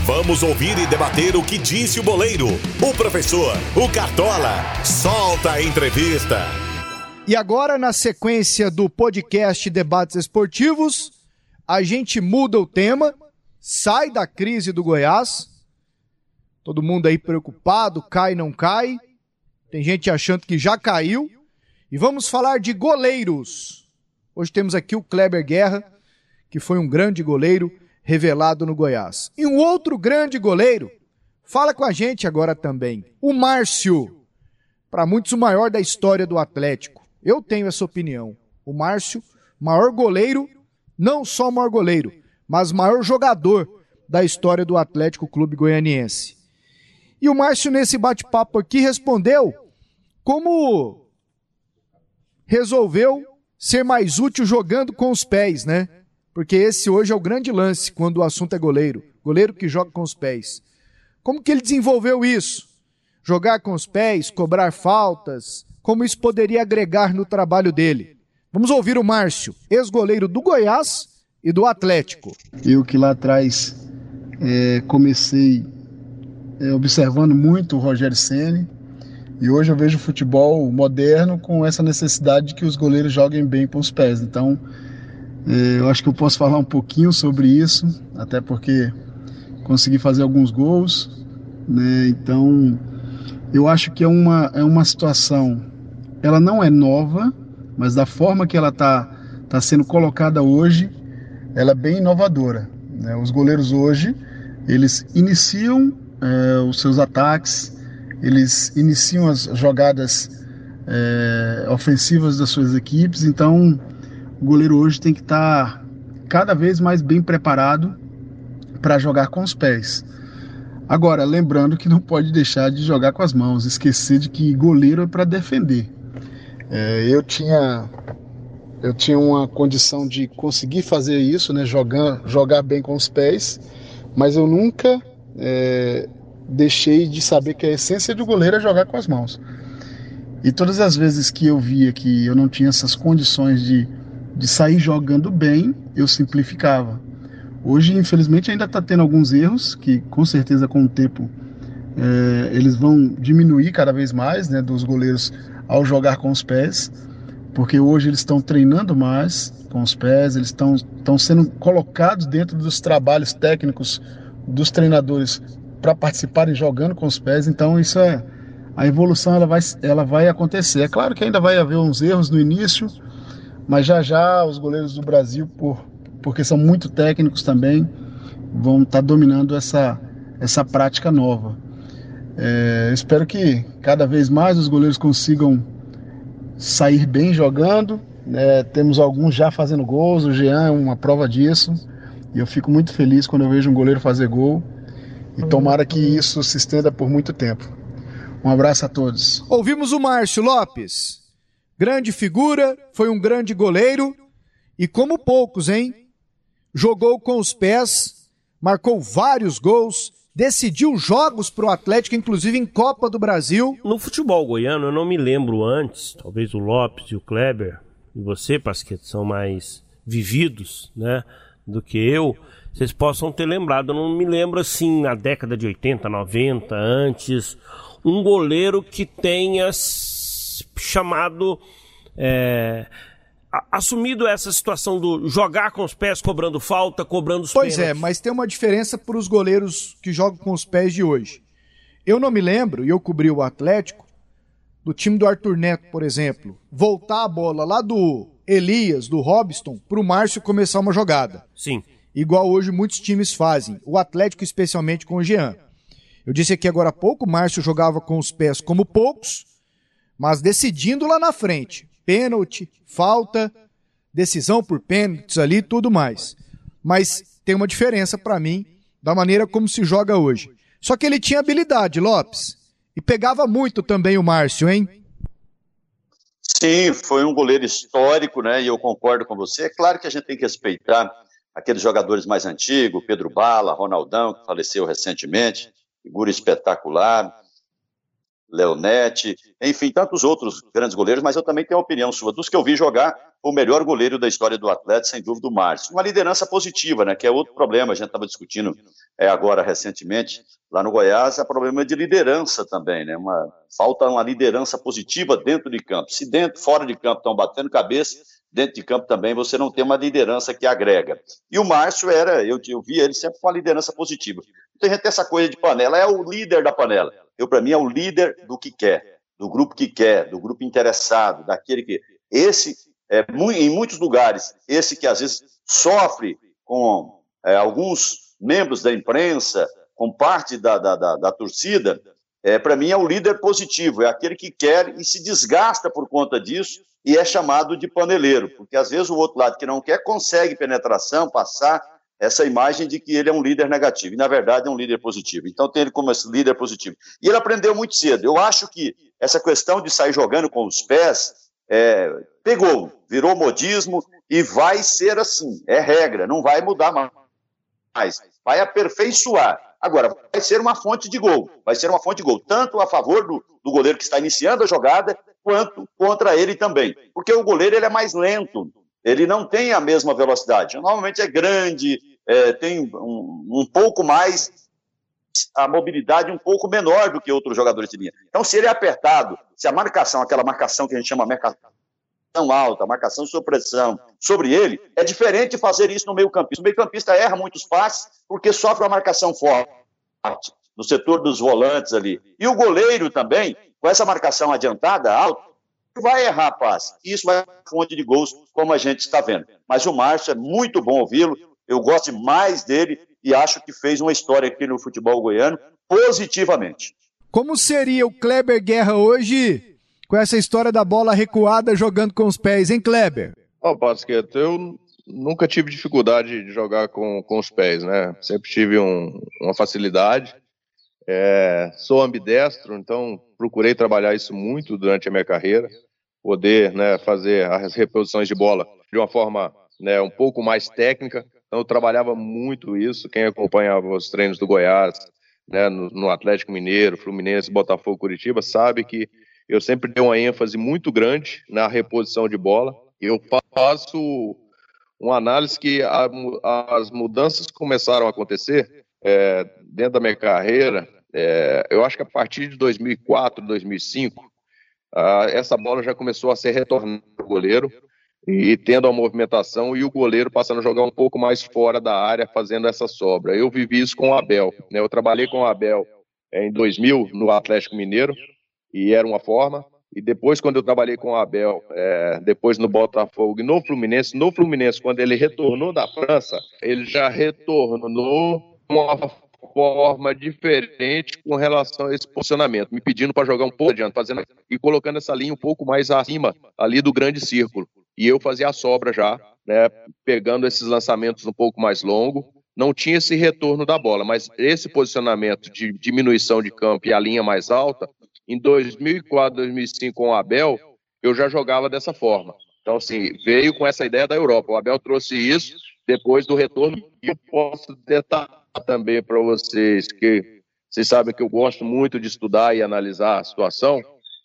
S1: Vamos ouvir e debater o que disse o boleiro, o professor, o Cartola. Solta a entrevista.
S4: E agora, na sequência do podcast Debates Esportivos, a gente muda o tema, sai da crise do Goiás Todo mundo aí preocupado, cai, não cai. Tem gente achando que já caiu. E vamos falar de goleiros. Hoje temos aqui o Kleber Guerra, que foi um grande goleiro revelado no Goiás. E um outro grande goleiro, fala com a gente agora também, o Márcio. Para muitos, o maior da história do Atlético. Eu tenho essa opinião. O Márcio, maior goleiro, não só maior goleiro, mas maior jogador da história do Atlético Clube Goianiense. E o Márcio, nesse bate-papo aqui, respondeu como resolveu ser mais útil jogando com os pés, né? Porque esse hoje é o grande lance quando o assunto é goleiro. Goleiro que joga com os pés. Como que ele desenvolveu isso? Jogar com os pés, cobrar faltas, como isso poderia agregar no trabalho dele. Vamos ouvir o Márcio, ex-goleiro do Goiás e do Atlético.
S3: Eu que lá atrás é, comecei observando muito o Rogério Ceni e hoje eu vejo o futebol moderno com essa necessidade de que os goleiros joguem bem com os pés. Então, é, eu acho que eu posso falar um pouquinho sobre isso, até porque consegui fazer alguns gols, né? Então, eu acho que é uma, é uma situação, ela não é nova, mas da forma que ela está tá sendo colocada hoje, ela é bem inovadora. Né? Os goleiros hoje, eles iniciam é, os seus ataques, eles iniciam as jogadas é, ofensivas das suas equipes, então o goleiro hoje tem que estar tá cada vez mais bem preparado para jogar com os pés. Agora, lembrando que não pode deixar de jogar com as mãos, esquecer de que goleiro é para defender. É, eu tinha eu tinha uma condição de conseguir fazer isso, né, jogar, jogar bem com os pés, mas eu nunca é, deixei de saber que a essência do goleiro é jogar com as mãos. E todas as vezes que eu via que eu não tinha essas condições de, de sair jogando bem, eu simplificava. Hoje, infelizmente, ainda está tendo alguns erros que, com certeza, com o tempo, é, eles vão diminuir cada vez mais, né, dos goleiros ao jogar com os pés porque hoje eles estão treinando mais com os pés, eles estão, sendo colocados dentro dos trabalhos técnicos dos treinadores para participarem jogando com os pés, então isso é a evolução ela vai, ela vai acontecer. É claro que ainda vai haver uns erros no início, mas já já os goleiros do Brasil, por, porque são muito técnicos também, vão estar tá dominando essa, essa prática nova. É, espero que cada vez mais os goleiros consigam sair bem jogando. Né? Temos alguns já fazendo gols, o Jean é uma prova disso. E eu fico muito feliz quando eu vejo um goleiro fazer gol. E tomara que isso se estenda por muito tempo. Um abraço a todos.
S4: Ouvimos o Márcio Lopes. Grande figura, foi um grande goleiro. E como poucos, hein? Jogou com os pés, marcou vários gols decidiu jogos para o Atlético, inclusive em Copa do Brasil.
S5: No futebol goiano, eu não me lembro antes, talvez o Lopes e o Kleber, e você, Pasquete, são mais vividos, né, do que eu, vocês possam ter lembrado. Eu não me lembro assim, na década de 80, 90, antes, um goleiro que tenha chamado. É, assumido essa situação do jogar com os pés, cobrando falta, cobrando os
S4: Pois é, pênaltis. é, mas tem uma diferença para os goleiros que jogam com os pés de hoje. Eu não me lembro, e eu cobri o Atlético, do time do Arthur Neto, por exemplo, voltar a bola lá do Elias, do Robson, para o Márcio começar uma jogada.
S5: Sim.
S4: Igual hoje muitos times fazem, o Atlético especialmente com o Jean. Eu disse aqui agora há pouco, o Márcio jogava com os pés como poucos, mas decidindo lá na frente pênalti, falta, decisão por pênaltis ali, tudo mais. Mas tem uma diferença para mim da maneira como se joga hoje. Só que ele tinha habilidade, Lopes. E pegava muito também o Márcio, hein?
S6: Sim, foi um goleiro histórico, né? E eu concordo com você. É claro que a gente tem que respeitar aqueles jogadores mais antigos, Pedro Bala, Ronaldão, que faleceu recentemente, figura espetacular. Leonete, enfim, tantos outros grandes goleiros, mas eu também tenho a opinião sua. Dos que eu vi jogar, o melhor goleiro da história do Atlético, sem dúvida, o Márcio. Uma liderança positiva, né, que é outro problema, a gente estava discutindo é, agora recentemente, lá no Goiás, é problema de liderança também, né, uma, falta uma liderança positiva dentro de campo. Se dentro, fora de campo estão batendo cabeça, dentro de campo também você não tem uma liderança que agrega. E o Márcio era, eu, eu vi ele sempre com uma liderança positiva. Tem gente essa coisa de panela, é o líder da panela eu para mim é o líder do que quer, do grupo que quer, do grupo interessado, daquele que esse é, em muitos lugares esse que às vezes sofre com é, alguns membros da imprensa, com parte da, da, da, da torcida, é, para mim é o líder positivo, é aquele que quer e se desgasta por conta disso e é chamado de paneleiro, porque às vezes o outro lado que não quer consegue penetração, passar essa imagem de que ele é um líder negativo, e na verdade é um líder positivo. Então tem ele como esse líder positivo. E ele aprendeu muito cedo. Eu acho que essa questão de sair jogando com os pés é, pegou, virou modismo e vai ser assim, é regra, não vai mudar mais, vai aperfeiçoar. Agora, vai ser uma fonte de gol, vai ser uma fonte de gol, tanto a favor do, do goleiro que está iniciando a jogada, quanto contra ele também. Porque o goleiro ele é mais lento, ele não tem a mesma velocidade. Normalmente é grande, é, tem um, um, pouco mais, a mobilidade um pouco menor do que outros jogadores de linha. Então, se ele é apertado, se a marcação, aquela marcação que a gente chama marcação alta, marcação sob pressão sobre ele, é diferente de fazer isso no meio campista. O meio campista erra muitos passes porque sofre uma marcação forte no setor dos volantes ali. E o goleiro também, com essa marcação adiantada, alta, vai errar passe. Isso vai fonte de gols, como a gente está vendo. Mas o Márcio é muito bom ouvi-lo, eu gosto mais dele e acho que fez uma história aqui no futebol goiano positivamente.
S4: Como seria o Kleber Guerra hoje com essa história da bola recuada jogando com os pés, hein, Kleber?
S7: Ó, oh, eu nunca tive dificuldade de jogar com, com os pés, né? Sempre tive um, uma facilidade. É, sou ambidestro, então procurei trabalhar isso muito durante a minha carreira. poder né, fazer as reposições de bola de uma forma né, um pouco mais técnica. Então eu trabalhava muito isso. Quem acompanhava os treinos do Goiás, né, no, no Atlético Mineiro, Fluminense, Botafogo, Curitiba, sabe que eu sempre dei uma ênfase muito grande na reposição de bola. Eu faço uma análise que a, as mudanças começaram a acontecer é, dentro da minha carreira. É, eu acho que a partir de 2004, 2005, a, essa bola já começou a ser retornada para o goleiro e tendo a movimentação e o goleiro passando a jogar um pouco mais fora da área, fazendo essa sobra. Eu vivi isso com o Abel. Né? Eu trabalhei com o Abel em 2000 no Atlético Mineiro e era uma forma. E depois, quando eu trabalhei com o Abel, é, depois no Botafogo e no Fluminense, no Fluminense, quando ele retornou da França, ele já retornou uma forma diferente com relação a esse posicionamento, me pedindo para jogar um pouco adiante, fazendo e colocando essa linha um pouco mais acima ali do grande círculo. E eu fazia a sobra já, né, pegando esses lançamentos um pouco mais longos. Não tinha esse retorno da bola, mas esse posicionamento de diminuição de campo e a linha mais alta em 2004, 2005 com o Abel, eu já jogava dessa forma. Então, assim, veio com essa ideia da Europa. O Abel trouxe isso depois do retorno. Eu posso detalhar também para vocês que vocês sabem que eu gosto muito de estudar e analisar a situação.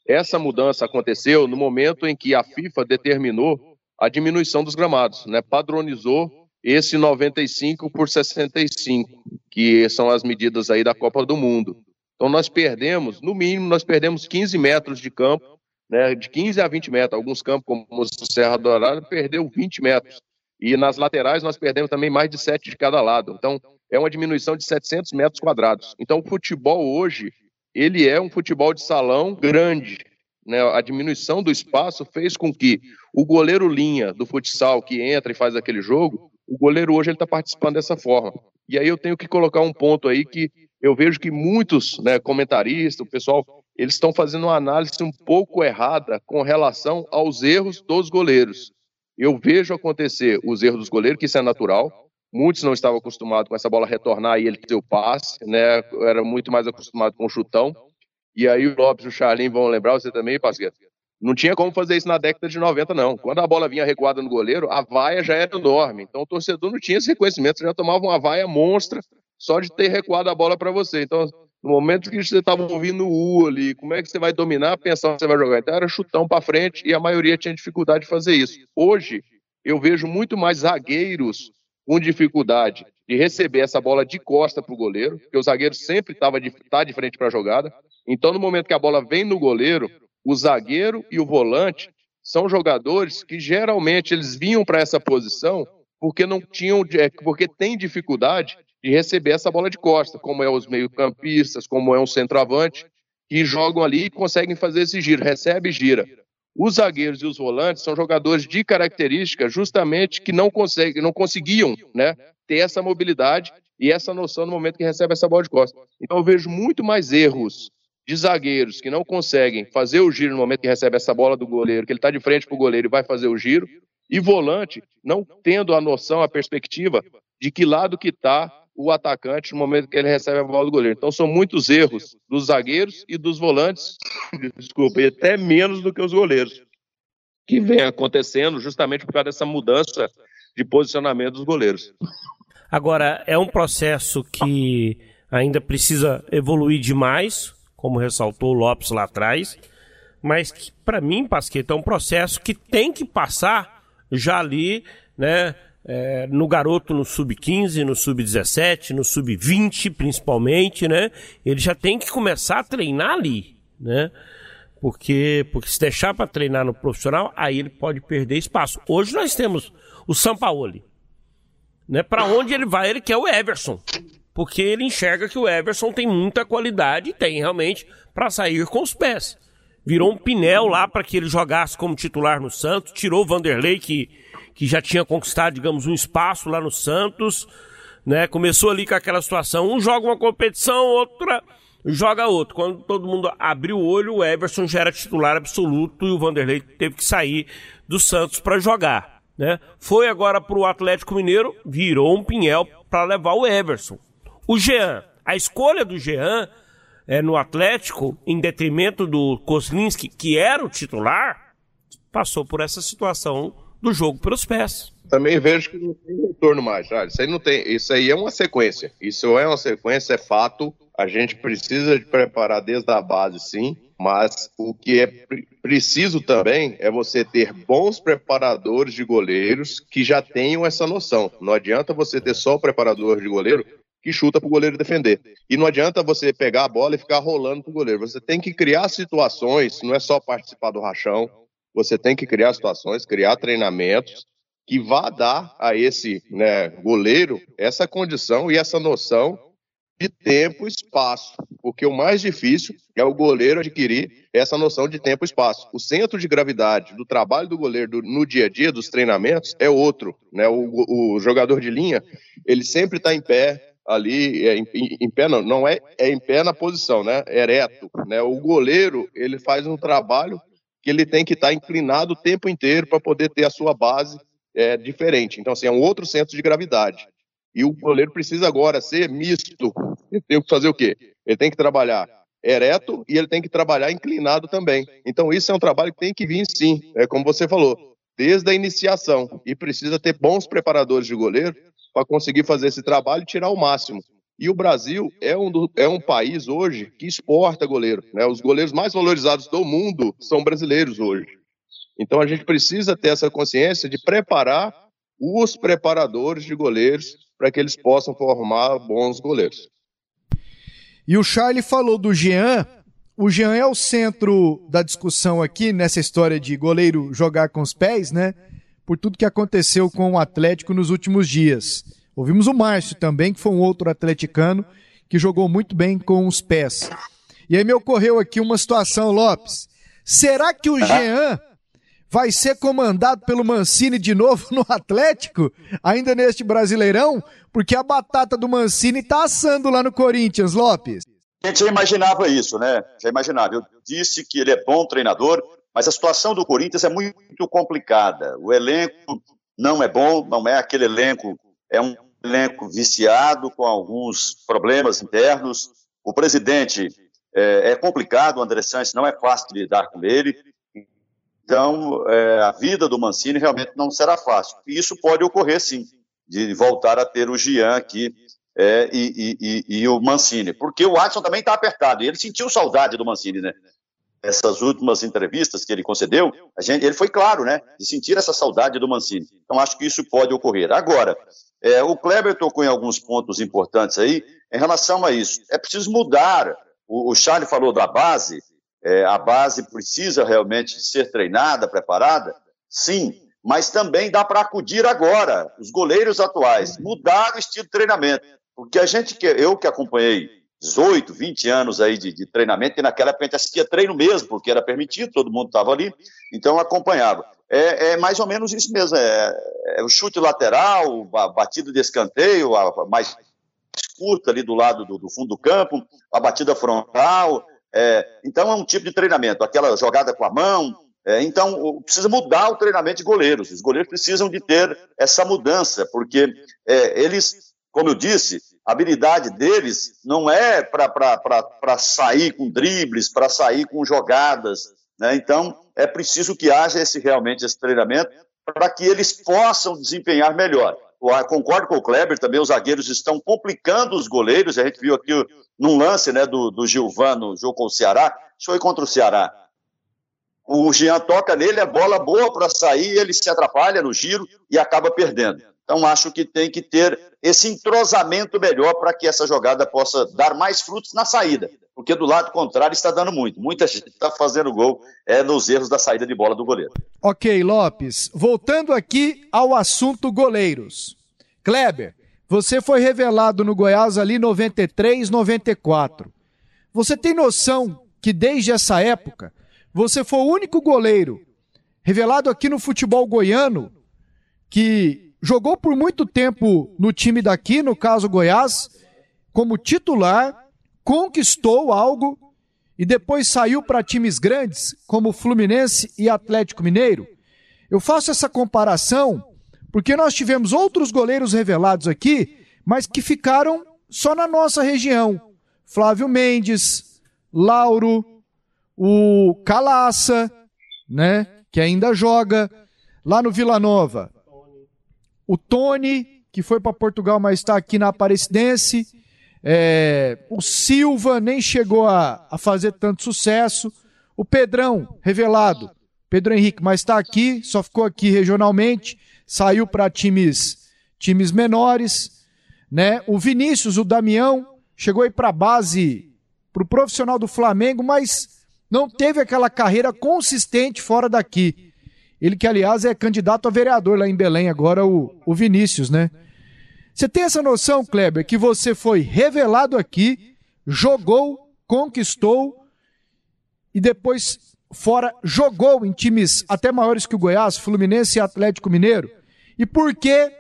S7: Essa mudança aconteceu no momento em que a FIFA determinou a diminuição dos gramados, né? Padronizou esse 95 por 65, que são as medidas aí da Copa do Mundo. Então nós perdemos, no mínimo, nós perdemos 15 metros de campo, né, de 15 a 20 metros. Alguns campos, como o Serra Dourada, perdeu 20 metros. E nas laterais nós perdemos também mais de 7 de cada lado. Então é uma diminuição de 700 metros quadrados. Então o futebol hoje, ele é um futebol de salão grande. Né? A diminuição do espaço fez com que o goleiro linha do futsal que entra e faz aquele jogo, o goleiro hoje ele está participando dessa forma. E aí eu tenho que colocar um ponto aí que eu vejo que muitos né, comentaristas, o pessoal, eles estão fazendo uma análise um pouco errada com relação aos erros dos goleiros. Eu vejo acontecer os erros dos goleiros, que isso é natural. Muitos não estavam acostumados com essa bola retornar e ele ter o passe, né? Era muito mais acostumado com o chutão. E aí o Lopes e o Charlin vão lembrar, você também, Pasqueta? Não tinha como fazer isso na década de 90, não. Quando a bola vinha recuada no goleiro, a vaia já era enorme. Então o torcedor não tinha esse reconhecimento, já tomava uma vaia monstra só de ter recuado a bola para você. Então, no momento que você estava ouvindo o U ali, como é que você vai dominar, pensar que você vai jogar? Então era chutão para frente e a maioria tinha dificuldade de fazer isso. Hoje, eu vejo muito mais zagueiros com dificuldade de receber essa bola de costa para o goleiro, porque o zagueiro sempre estava de, tá de frente para a jogada. Então, no momento que a bola vem no goleiro, o zagueiro e o volante são jogadores que geralmente eles vinham para essa posição porque não tinham, é, porque tem dificuldade de receber essa bola de costa, como é os meio-campistas, como é um centroavante, que jogam ali e conseguem fazer esse giro, recebe e gira. Os zagueiros e os volantes são jogadores de característica justamente que não conseguem, não conseguiam, né, ter essa mobilidade e essa noção no momento que recebe essa bola de costa. Então eu vejo muito mais erros de zagueiros que não conseguem fazer o giro no momento que recebe essa bola do goleiro, que ele está de frente para o goleiro e vai fazer o giro, e volante não tendo a noção, a perspectiva de que lado que está o atacante no momento que ele recebe a bola do goleiro. Então são muitos erros dos zagueiros e dos volantes, [LAUGHS] desculpa, e até menos do que os goleiros, que vem acontecendo justamente por causa dessa mudança de posicionamento dos goleiros.
S5: Agora, é um processo que ainda precisa evoluir demais, como ressaltou o Lopes lá atrás, mas que, para mim, Pasqueta, é um processo que tem que passar já ali, né, é, no garoto no sub-15, no sub-17, no sub-20 principalmente, né? Ele já tem que começar a treinar ali, né? Porque, porque se deixar para treinar no profissional, aí ele pode perder espaço. Hoje nós temos o Sampaoli. Né? Para onde ele vai, ele quer o Everson. Porque ele enxerga que o Everson tem muita qualidade e tem realmente para sair com os pés. Virou um pinel lá para que ele jogasse como titular no Santos, tirou o Vanderlei, que que já tinha conquistado, digamos, um espaço lá no Santos, né? Começou ali com aquela situação, um joga uma competição, outra joga outro. Quando todo mundo abriu o olho, o Everson já era titular absoluto e o Vanderlei teve que sair do Santos para jogar, né? Foi agora para o Atlético Mineiro, virou um pinhel para levar o Everson. O Jean, a escolha do Jean é, no Atlético, em detrimento do Kozlinski, que era o titular, passou por essa situação do jogo pelos pés.
S7: Também vejo que não tem retorno mais. Ah, isso aí não tem. Isso aí é uma sequência. Isso é uma sequência, é fato. A gente precisa de preparar desde a base, sim. Mas o que é preciso também é você ter bons preparadores de goleiros que já tenham essa noção. Não adianta você ter só o preparador de goleiro que chuta para o goleiro defender. E não adianta você pegar a bola e ficar rolando para o goleiro. Você tem que criar situações, não é só participar do rachão, você tem que criar situações, criar treinamentos que vá dar a esse né, goleiro essa condição e essa noção de tempo e espaço, porque o mais difícil é o goleiro adquirir essa noção de tempo e espaço. O centro de gravidade do trabalho do goleiro no dia a dia dos treinamentos é outro, né? O, o jogador de linha ele sempre está em pé ali, é, em, em, pé não, não é, é em pé na posição, né? Ereto, né? O goleiro ele faz um trabalho que ele tem que estar tá inclinado o tempo inteiro para poder ter a sua base é, diferente. Então, assim, é um outro centro de gravidade. E o goleiro precisa agora ser misto. Ele tem que fazer o quê? Ele tem que trabalhar ereto e ele tem que trabalhar inclinado também. Então, isso é um trabalho que tem que vir sim, é como você falou, desde a iniciação. E precisa ter bons preparadores de goleiro para conseguir fazer esse trabalho e tirar o máximo. E o Brasil é um, do, é um país hoje que exporta goleiro. Né? Os goleiros mais valorizados do mundo são brasileiros hoje. Então a gente precisa ter essa consciência de preparar os preparadores de goleiros para que eles possam formar bons goleiros.
S4: E o Charlie falou do Jean. O Jean é o centro da discussão aqui nessa história de goleiro jogar com os pés, né? Por tudo que aconteceu com o Atlético nos últimos dias. Ouvimos o Márcio também, que foi um outro atleticano que jogou muito bem com os pés. E aí me ocorreu aqui uma situação, Lopes. Será que o Jean vai ser comandado pelo Mancini de novo no Atlético, ainda neste Brasileirão? Porque a batata do Mancini tá assando lá no Corinthians, Lopes.
S6: A gente já imaginava isso, né? Já imaginava. Eu disse que ele é bom treinador, mas a situação do Corinthians é muito complicada. O elenco não é bom, não é aquele elenco, é um elenco viciado, com alguns problemas internos. O presidente é, é complicado, o André Santos não é fácil de lidar com ele. Então, é, a vida do Mancini realmente não será fácil. E isso pode ocorrer, sim, de voltar a ter o Gian aqui é, e, e, e, e, o Mancini. Porque o Watson também está apertado, e ele sentiu saudade do Mancini, né? Essas últimas entrevistas que ele concedeu, gente, ele foi claro, né? De sentir essa saudade do Mancini. Então, acho que isso pode ocorrer. Agora, é, o Kleber tocou em alguns pontos importantes aí em relação a isso. É preciso mudar. O, o falou da base, é, a base precisa realmente ser treinada, preparada, sim, mas também dá para acudir agora, os goleiros atuais, mudar o estilo de treinamento. Porque a gente, eu que acompanhei 18, 20 anos aí de, de treinamento, e naquela época a gente assistia treino mesmo, porque era permitido, todo mundo estava ali, então acompanhava. É, é, mais ou menos isso mesmo. É, é, o chute lateral, a batida de escanteio, a, mais curta ali do lado do, do, fundo do campo, a batida frontal. É, então é um tipo de treinamento, aquela jogada com a mão. É, então precisa mudar o treinamento de goleiros. Os goleiros precisam de ter essa mudança, porque é, eles, como eu disse, a habilidade deles não é para sair com dribles, para sair com jogadas. Né? Então, é preciso que haja esse realmente esse treinamento para que eles possam desempenhar melhor. Eu concordo com o Kleber, também os zagueiros estão complicando os goleiros, a gente viu aqui num lance né, do, do Gilvano, jogo com o Ceará, foi contra o Ceará. O Jean toca nele, a bola boa para sair, ele se atrapalha no giro e acaba perdendo. Então, acho que tem que ter esse entrosamento melhor para que essa jogada possa dar mais frutos na saída. Porque do lado contrário está dando muito. Muita gente está fazendo gol é, nos erros da saída de bola do goleiro.
S4: Ok, Lopes. Voltando aqui ao assunto goleiros. Kleber, você foi revelado no Goiás ali 93, 94. Você tem noção que desde essa época você foi o único goleiro revelado aqui no futebol goiano que jogou por muito tempo no time daqui, no caso Goiás, como titular, conquistou algo e depois saiu para times grandes como Fluminense e Atlético Mineiro. Eu faço essa comparação porque nós tivemos outros goleiros revelados aqui, mas que ficaram só na nossa região. Flávio Mendes, Lauro, o Calaça, né? que ainda joga. Lá no Vila Nova, o Tony, que foi para Portugal, mas está aqui na Aparecidense. É, o Silva nem chegou a, a fazer tanto sucesso. O Pedrão, revelado. Pedro Henrique, mas está aqui, só ficou aqui regionalmente, saiu para times, times menores. Né? O Vinícius, o Damião, chegou aí para a base, para o profissional do Flamengo, mas não teve aquela carreira consistente fora daqui. Ele que, aliás, é candidato a vereador lá em Belém, agora o, o Vinícius, né? Você tem essa noção, Kleber, que você foi revelado aqui, jogou, conquistou e depois fora jogou em times até maiores que o Goiás, Fluminense e Atlético Mineiro? E por que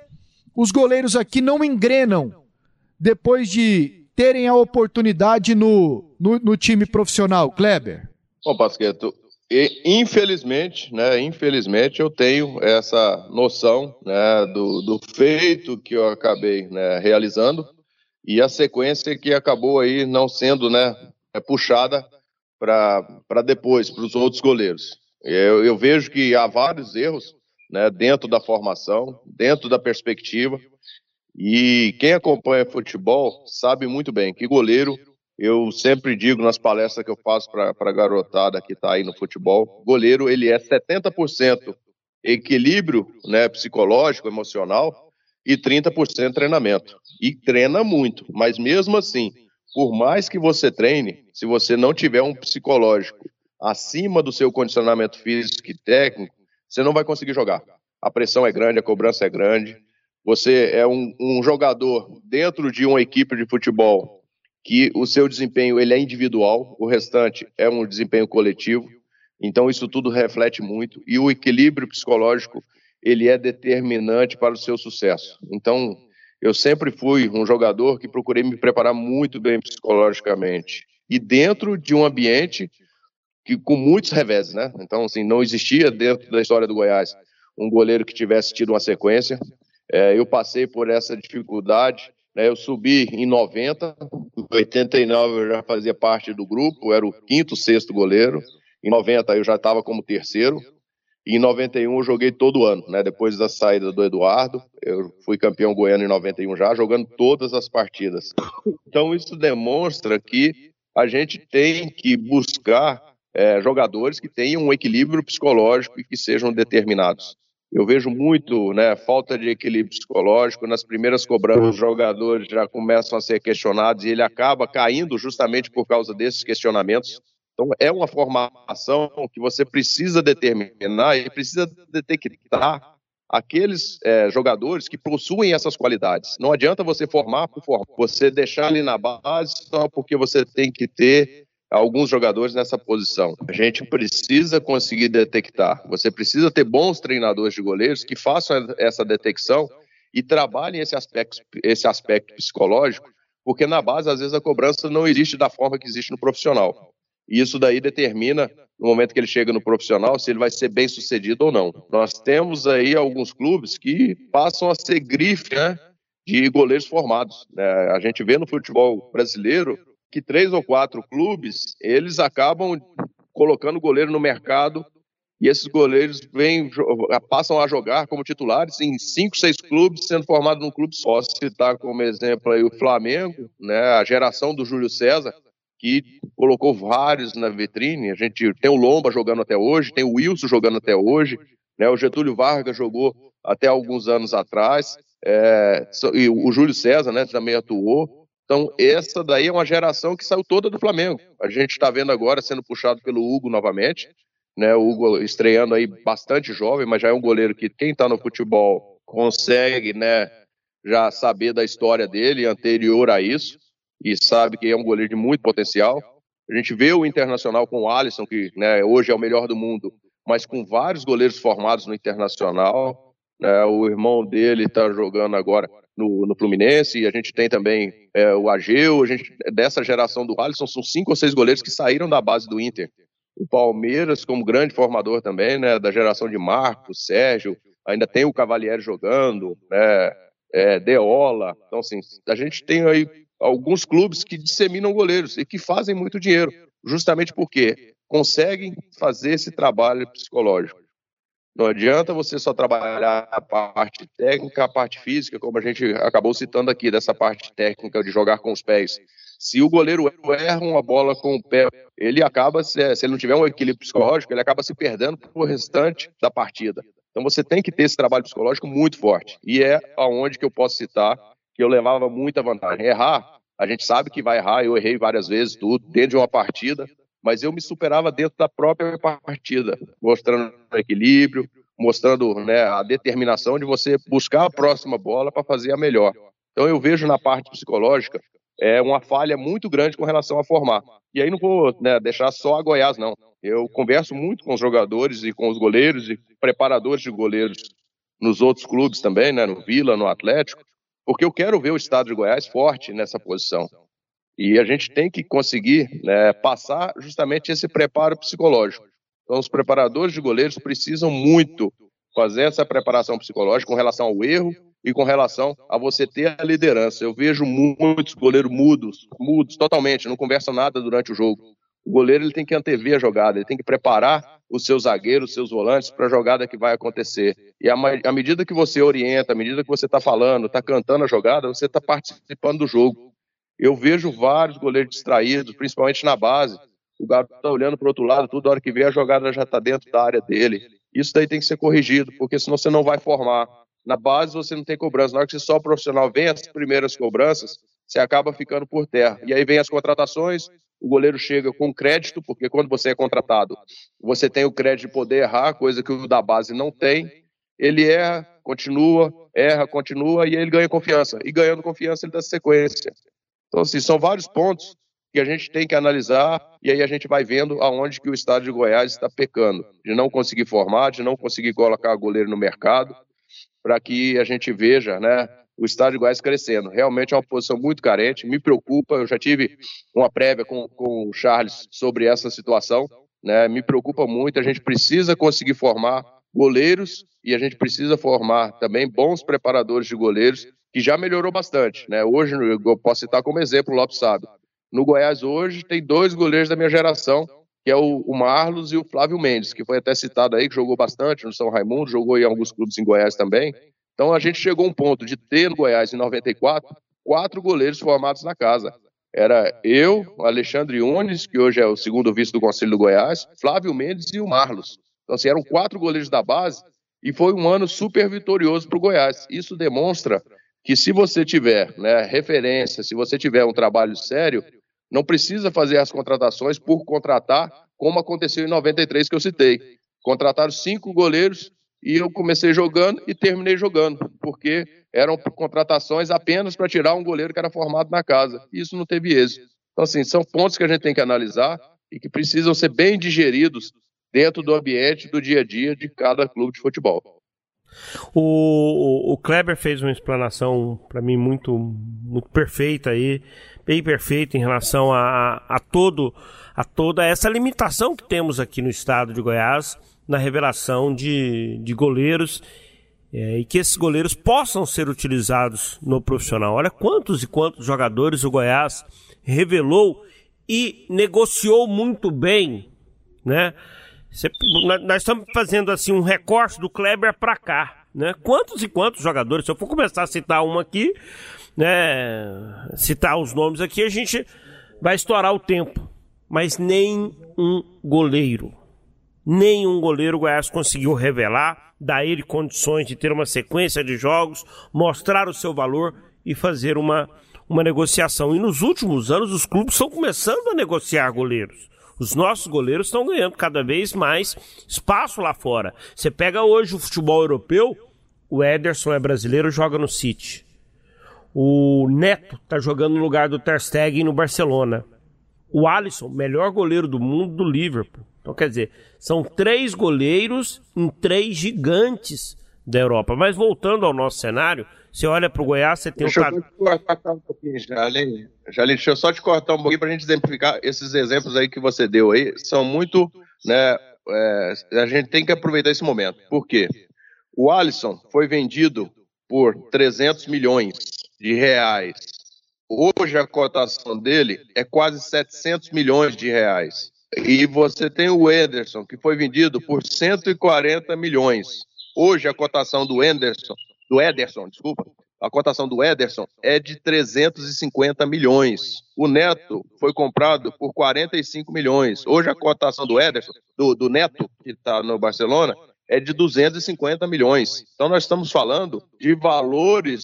S4: os goleiros aqui não engrenam depois de terem a oportunidade no, no, no time profissional, Kleber?
S7: Bom, Pasqueto, e, infelizmente, né, infelizmente eu tenho essa noção né, do, do feito que eu acabei né, realizando e a sequência que acabou aí não sendo né, é, puxada para depois, para os outros goleiros. Eu, eu, vejo que há vários erros né, dentro da formação, dentro da perspectiva, e quem acompanha futebol sabe muito bem que goleiro eu sempre digo nas palestras que eu faço para a garotada que está aí no futebol, goleiro ele é 70% equilíbrio né, psicológico, emocional e 30% treinamento. E treina muito, mas mesmo assim, por mais que você treine, se você não tiver um psicológico acima do seu condicionamento físico e técnico, você não vai conseguir jogar. A pressão é grande, a cobrança é grande. Você é um, um jogador dentro de uma equipe de futebol que o seu desempenho ele é individual, o restante é um desempenho coletivo. Então isso tudo reflete muito e o equilíbrio psicológico ele é determinante para o seu sucesso. Então eu sempre fui um jogador que procurei me preparar muito bem psicologicamente e dentro de um ambiente que com muitos reveses, né? Então assim não existia dentro da história do Goiás um goleiro que tivesse tido uma sequência. É, eu passei por essa dificuldade né, eu subi em 90, em 89 eu já fazia parte do grupo, era o quinto, sexto goleiro. Em 90 eu já estava como terceiro. E em 91 eu joguei todo ano, né? Depois da saída do Eduardo, eu fui campeão goiano em 91 já, jogando todas as partidas. Então isso demonstra que a gente tem que buscar é, jogadores que tenham um equilíbrio psicológico e que sejam determinados. Eu vejo muito, né, falta de equilíbrio psicológico. Nas primeiras cobranças, os jogadores já começam a ser questionados e ele acaba caindo justamente por causa desses questionamentos. Então, é uma formação que você precisa determinar e precisa detectar aqueles é, jogadores que possuem essas qualidades. Não adianta você formar por formar, você deixar ali na base só porque você tem que ter alguns jogadores nessa posição. A gente precisa conseguir detectar. Você precisa ter bons treinadores de goleiros que façam essa detecção e trabalhem esse aspecto, esse aspecto psicológico, porque na base, às vezes, a cobrança não existe da forma que existe no profissional. E isso daí determina, no momento que ele chega no profissional, se ele vai ser bem sucedido ou não. Nós temos aí alguns clubes que passam a ser grife né, de goleiros formados. Né? A gente vê no futebol brasileiro que três ou quatro clubes eles acabam colocando goleiro no mercado e esses goleiros vêm, passam a jogar como titulares em cinco, seis clubes, sendo formado num clube só. Citar como exemplo aí o Flamengo, né, a geração do Júlio César, que colocou vários na vitrine. A gente tem o Lomba jogando até hoje, tem o Wilson jogando até hoje, né, o Getúlio Vargas jogou até alguns anos atrás, é, e o Júlio César né, também atuou. Então, essa daí é uma geração que saiu toda do Flamengo. A gente está vendo agora sendo puxado pelo Hugo novamente, né? O Hugo estreando aí bastante jovem, mas já é um goleiro que quem está no futebol consegue, né, já saber da história dele anterior a isso e sabe que é um goleiro de muito potencial. A gente vê o Internacional com o Alisson, que né, hoje é o melhor do mundo, mas com vários goleiros formados no Internacional. Né, o irmão dele está jogando agora no, no Fluminense, a gente tem também é, o Ageu, a gente, dessa geração do Alisson, são cinco ou seis goleiros que saíram da base do Inter. O Palmeiras, como grande formador também, né, da geração de Marcos, Sérgio, ainda tem o Cavalieri jogando, né, é, Deola. Então, assim, a gente tem aí alguns clubes que disseminam goleiros e que fazem muito dinheiro, justamente porque conseguem fazer esse trabalho psicológico. Não adianta você só trabalhar a parte técnica, a parte física, como a gente acabou citando aqui, dessa parte técnica de jogar com os pés. Se o goleiro erra uma bola com o pé, ele acaba, se ele não tiver um equilíbrio psicológico, ele acaba se perdendo para o restante da partida. Então você tem que ter esse trabalho psicológico muito forte. E é aonde que eu posso citar que eu levava muita vantagem. Errar, a gente sabe que vai errar, eu errei várias vezes, tudo, dentro de uma partida, mas eu me superava dentro da própria partida, mostrando equilíbrio, mostrando né, a determinação de você buscar a próxima bola para fazer a melhor. Então eu vejo na parte psicológica é uma falha muito grande com relação a formar. E aí não vou né, deixar só a Goiás, não. Eu converso muito com os jogadores e com os goleiros e preparadores de goleiros nos outros clubes também, né, no Vila, no Atlético, porque eu quero ver o estado de Goiás forte nessa posição. E a gente tem que conseguir né, passar justamente esse preparo psicológico. Então, os preparadores de goleiros precisam muito fazer essa preparação psicológica com relação ao erro e com relação a você ter a liderança. Eu vejo muitos goleiros mudos, mudos totalmente, não conversam nada durante o jogo. O goleiro ele tem que antever a jogada, ele tem que preparar os seus zagueiros, os seus volantes para a jogada que vai acontecer. E à medida que você orienta, à medida que você está falando, está cantando a jogada, você está participando do jogo. Eu vejo vários goleiros distraídos, principalmente na base, o garoto está olhando para o outro lado, toda hora que vê a jogada já está dentro da área dele. Isso daí tem que ser corrigido, porque senão você não vai formar. Na base você não tem cobrança. Na hora que só o profissional vem as primeiras cobranças, você acaba ficando por terra. E aí vem as contratações, o goleiro chega com crédito, porque quando você é contratado, você tem o crédito de poder errar, coisa que o da base não tem. Ele erra, continua, erra, continua, e ele ganha confiança. E ganhando confiança, ele dá sequência. Então, assim, são vários pontos que a gente tem que analisar e aí a gente vai vendo aonde que o estado de Goiás está pecando, de não conseguir formar, de não conseguir colocar goleiro no mercado, para que a gente veja, né, o estado de Goiás crescendo. Realmente é uma posição muito carente, me preocupa, eu já tive uma prévia com, com o Charles sobre essa situação, né, me preocupa muito, a gente precisa conseguir formar goleiros e a gente precisa formar também bons preparadores de goleiros, que já melhorou bastante, né, hoje eu posso citar como exemplo o Lopes Sábio, no Goiás hoje tem dois goleiros da minha geração, que é o, o Marlos e o Flávio Mendes, que foi até citado aí, que jogou bastante no São Raimundo, jogou em alguns clubes em Goiás também. Então a gente chegou a um ponto de ter no Goiás, em 94, quatro goleiros formados na casa. Era eu, Alexandre Unes, que hoje é o segundo vice do Conselho do Goiás, Flávio Mendes e o Marlos. Então, assim, eram quatro goleiros da base e foi um ano super vitorioso para o Goiás. Isso demonstra que se você tiver né, referência, se você tiver um trabalho sério, não precisa fazer as contratações por contratar, como aconteceu em 93 que eu citei. Contrataram cinco goleiros e eu comecei jogando e terminei jogando, porque eram contratações apenas para tirar um goleiro que era formado na casa. Isso não teve êxito. Então, assim, são pontos que a gente tem que analisar e que precisam ser bem digeridos dentro do ambiente do dia a dia de cada clube de futebol.
S5: O, o Kleber fez uma explanação para mim muito, muito perfeita aí bem perfeito em relação a, a, todo, a toda essa limitação que temos aqui no estado de Goiás na revelação de, de goleiros é, e que esses goleiros possam ser utilizados no profissional. Olha quantos e quantos jogadores o Goiás revelou e negociou muito bem, né? Nós estamos fazendo assim um recorte do Kleber para cá, né? Quantos e quantos jogadores? Se eu for começar a citar um aqui, né, citar os nomes aqui, a gente vai estourar o tempo. Mas nem um goleiro, nem um goleiro o Goiás conseguiu revelar, dar ele condições de ter uma sequência de jogos, mostrar o seu valor e fazer uma, uma negociação. E nos últimos anos os clubes estão começando a negociar goleiros. Os nossos goleiros estão ganhando cada vez mais espaço lá fora. Você pega hoje o futebol europeu, o Ederson é brasileiro, joga no City. O Neto tá jogando no lugar do Ter Stegen no Barcelona. O Alisson, melhor goleiro do mundo do Liverpool. Então, quer dizer, são três goleiros em três gigantes da Europa. Mas voltando ao nosso cenário, você olha para o Goiás, você tem
S7: deixa um... eu cortar um pouquinho, Jalim. Jalim, deixa eu só te cortar um pouquinho para a gente exemplificar esses exemplos aí que você deu aí. São muito, né, é, a gente tem que aproveitar esse momento. Por quê? O Alisson foi vendido por 300 milhões de reais. Hoje a cotação dele é quase 700 milhões de reais. E você tem o Ederson, que foi vendido por 140 milhões. Hoje a cotação do Ederson, do Ederson, desculpa, a cotação do Ederson é de 350 milhões. O Neto foi comprado por 45 milhões. Hoje a cotação do Ederson, do, do Neto, que está no Barcelona, é de 250 milhões. Então nós estamos falando de valores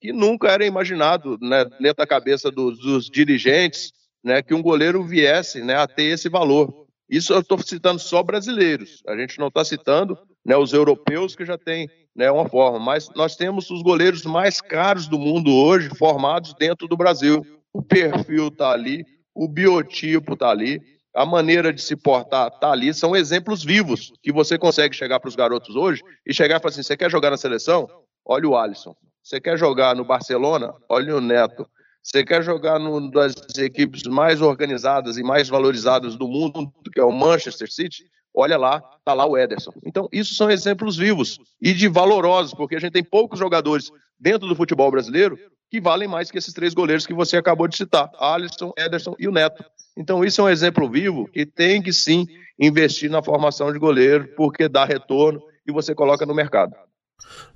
S7: que nunca era imaginado né, dentro da cabeça dos, dos dirigentes né, que um goleiro viesse né, a ter esse valor. Isso eu estou citando só brasileiros. A gente não está citando né, os europeus que já têm né, uma forma. Mas nós temos os goleiros mais caros do mundo hoje formados dentro do Brasil. O perfil está ali, o biotipo está ali, a maneira de se portar está ali. São exemplos vivos que você consegue chegar para os garotos hoje e chegar e falar assim: você quer jogar na seleção? Olha o Alisson. Você quer jogar no Barcelona? Olha o Neto. Você quer jogar numa das equipes mais organizadas e mais valorizadas do mundo, que é o Manchester City? Olha lá, tá lá o Ederson. Então, isso são exemplos vivos e de valorosos, porque a gente tem poucos jogadores dentro do futebol brasileiro que valem mais que esses três goleiros que você acabou de citar: Alisson, Ederson e o Neto. Então, isso é um exemplo vivo que tem que sim investir na formação de goleiro, porque dá retorno e você coloca no mercado.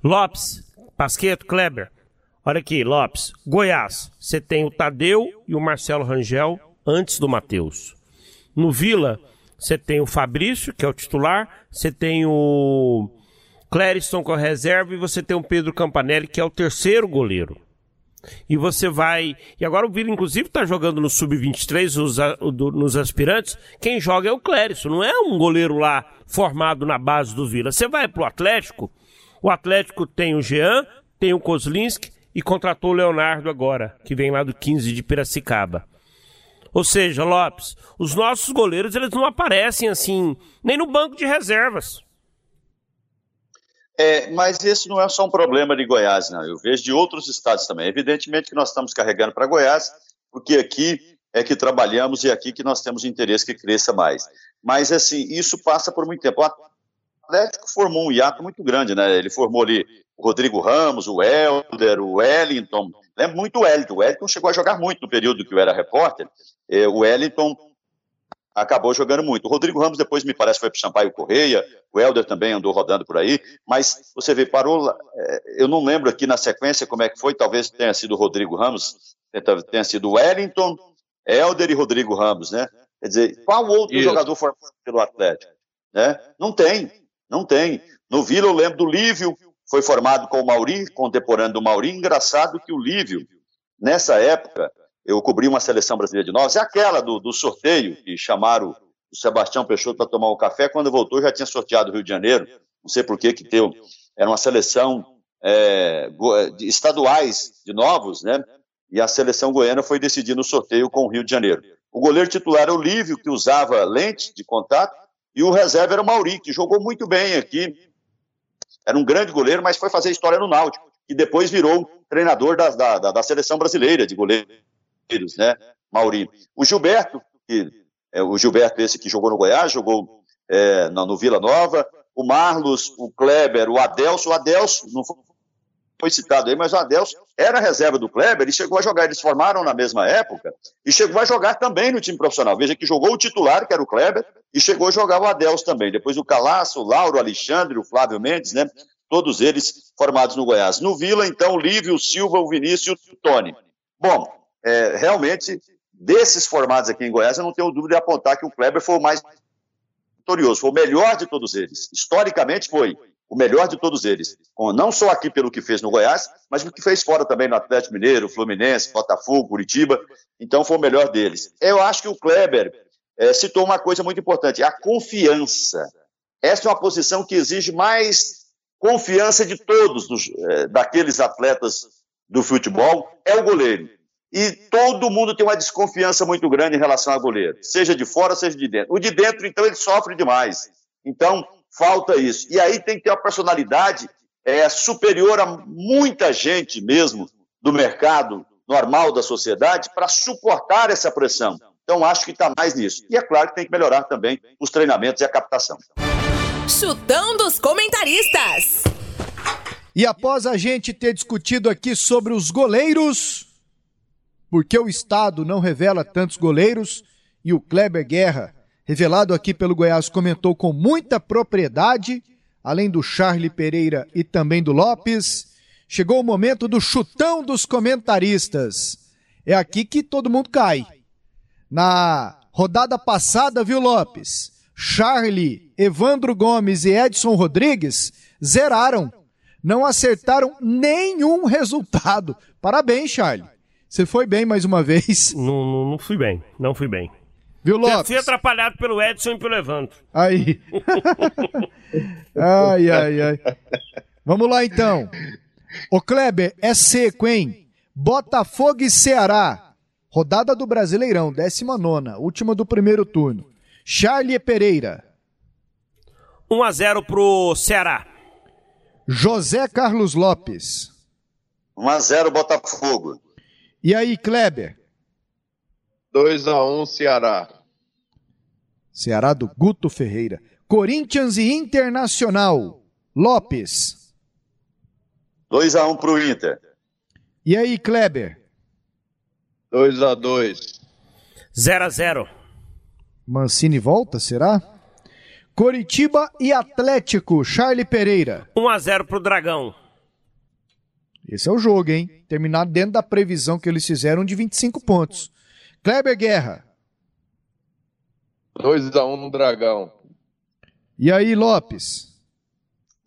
S5: Lopes, Pasqueto, Kleber. Olha aqui, Lopes. Goiás, você tem o Tadeu e o Marcelo Rangel antes do Matheus. No Vila, você tem o Fabrício, que é o titular, você tem o Clériston com a reserva e você tem o Pedro Campanelli, que é o terceiro goleiro. E você vai. E agora o Vila, inclusive, está jogando no Sub-23, nos aspirantes. Quem joga é o Clériston, não é um goleiro lá formado na base do Vila. Você vai pro Atlético, o Atlético tem o Jean, tem o Kozlinski e contratou o Leonardo agora, que vem lá do 15 de Piracicaba. Ou seja, Lopes, os nossos goleiros eles não aparecem assim, nem no banco de reservas.
S6: É, mas esse não é só um problema de Goiás, não. Eu vejo de outros estados também. Evidentemente que nós estamos carregando para Goiás, porque aqui é que trabalhamos e é aqui que nós temos interesse que cresça mais. Mas, assim, isso passa por muito tempo. O Atlético formou um hiato muito grande, né? Ele formou ali o Rodrigo Ramos, o Helder, o Wellington. Lembro muito o Wellington. O Wellington chegou a jogar muito no período que eu era repórter. É, o Wellington acabou jogando muito. O Rodrigo Ramos depois me parece foi para o Sampaio Correia, o Helder também andou rodando por aí, mas você vê, parou, é, eu não lembro aqui na sequência como é que foi, talvez tenha sido o Rodrigo Ramos, tenha sido o Wellington, Helder e Rodrigo Ramos, né? Quer dizer, qual outro Isso. jogador formado pelo Atlético? Né? Não tem, não tem. No Vila eu lembro do Lívio, foi formado com o Mauri, contemporâneo do Mauri. Engraçado que o Lívio, nessa época, eu cobri uma seleção brasileira de nós, é aquela do, do sorteio, que chamaram o Sebastião Peixoto para tomar um café, quando voltou já tinha sorteado o Rio de Janeiro, não sei por que que deu, era uma seleção é, de estaduais de novos, né, e a seleção goiana foi decidir no sorteio com o Rio de Janeiro. O goleiro titular era o Lívio, que usava lente de contato, e o reserva era o Mauri, que jogou muito bem aqui, era um grande goleiro, mas foi fazer história no Náutico, e depois virou treinador da, da, da seleção brasileira de goleiros, né, Mauri. O Gilberto, que, é, o Gilberto esse que jogou no Goiás, jogou é, no, no Vila Nova, o Marlos, o Kleber, o Adelso, o Adelso não foi foi citado aí, mas o Adelso era reserva do Kleber e chegou a jogar. Eles formaram na mesma época e chegou a jogar também no time profissional. Veja que jogou o titular, que era o Kleber, e chegou a jogar o Adelso também. Depois o Calaço, o Lauro, o Alexandre, o Flávio Mendes, né? Todos eles formados no Goiás. No Vila, então, o Lívio, o Silva, o Vinícius e o Tony. Bom, é, realmente, desses formados aqui em Goiás, eu não tenho dúvida de apontar que o Kleber foi o mais vitorioso, foi o melhor de todos eles. Historicamente foi o melhor de todos eles. Não só aqui pelo que fez no Goiás, mas pelo que fez fora também no Atlético Mineiro, Fluminense, Botafogo, Curitiba. Então foi o melhor deles. Eu acho que o Kleber é, citou uma coisa muito importante: a confiança. Essa é uma posição que exige mais confiança de todos, dos, é, daqueles atletas do futebol, é o goleiro. E todo mundo tem uma desconfiança muito grande em relação ao goleiro, seja de fora, seja de dentro. O de dentro, então, ele sofre demais. Então, falta isso. E aí tem que ter uma personalidade é, superior a muita gente mesmo do mercado normal da sociedade para suportar essa pressão. Então, acho que está mais nisso. E é claro que tem que melhorar também os treinamentos e a captação.
S2: Chutão dos comentaristas.
S4: E após a gente ter discutido aqui sobre os goleiros, porque o Estado não revela tantos goleiros, e o Kleber Guerra revelado aqui pelo Goiás, comentou com muita propriedade, além do Charlie Pereira e também do Lopes. Chegou o momento do chutão dos comentaristas. É aqui que todo mundo cai. Na rodada passada, viu, Lopes? Charlie, Evandro Gomes e Edson Rodrigues zeraram. Não acertaram nenhum resultado. Parabéns, Charlie. Você foi bem mais uma vez.
S5: Não, não, não fui bem, não fui bem.
S4: Viu, Lopes?
S5: Fui atrapalhado pelo Edson e pelo Evandro.
S4: Aí. [LAUGHS] ai, ai, ai. Vamos lá então. Ô Kleber, é seco, hein? Botafogo e Ceará. Rodada do Brasileirão, 19, última do primeiro turno. Charlie Pereira.
S5: 1 a 0 pro Ceará.
S4: José Carlos Lopes.
S6: 1 a 0 Botafogo.
S4: E aí, Kleber?
S7: 2 a 1 Ceará.
S4: Ceará do Guto Ferreira. Corinthians e Internacional. Lopes.
S6: 2 a 1 pro Inter.
S4: E aí, Kleber?
S7: 2 a 2
S5: 0 a 0
S4: Mancini volta, será? Coritiba e Atlético, Charlie Pereira.
S5: 1 a 0 pro Dragão.
S4: Esse é o jogo, hein? Terminado dentro da previsão que eles fizeram de 25 pontos. Kleber Guerra.
S7: 2 a 1 no Dragão.
S4: E aí, Lopes?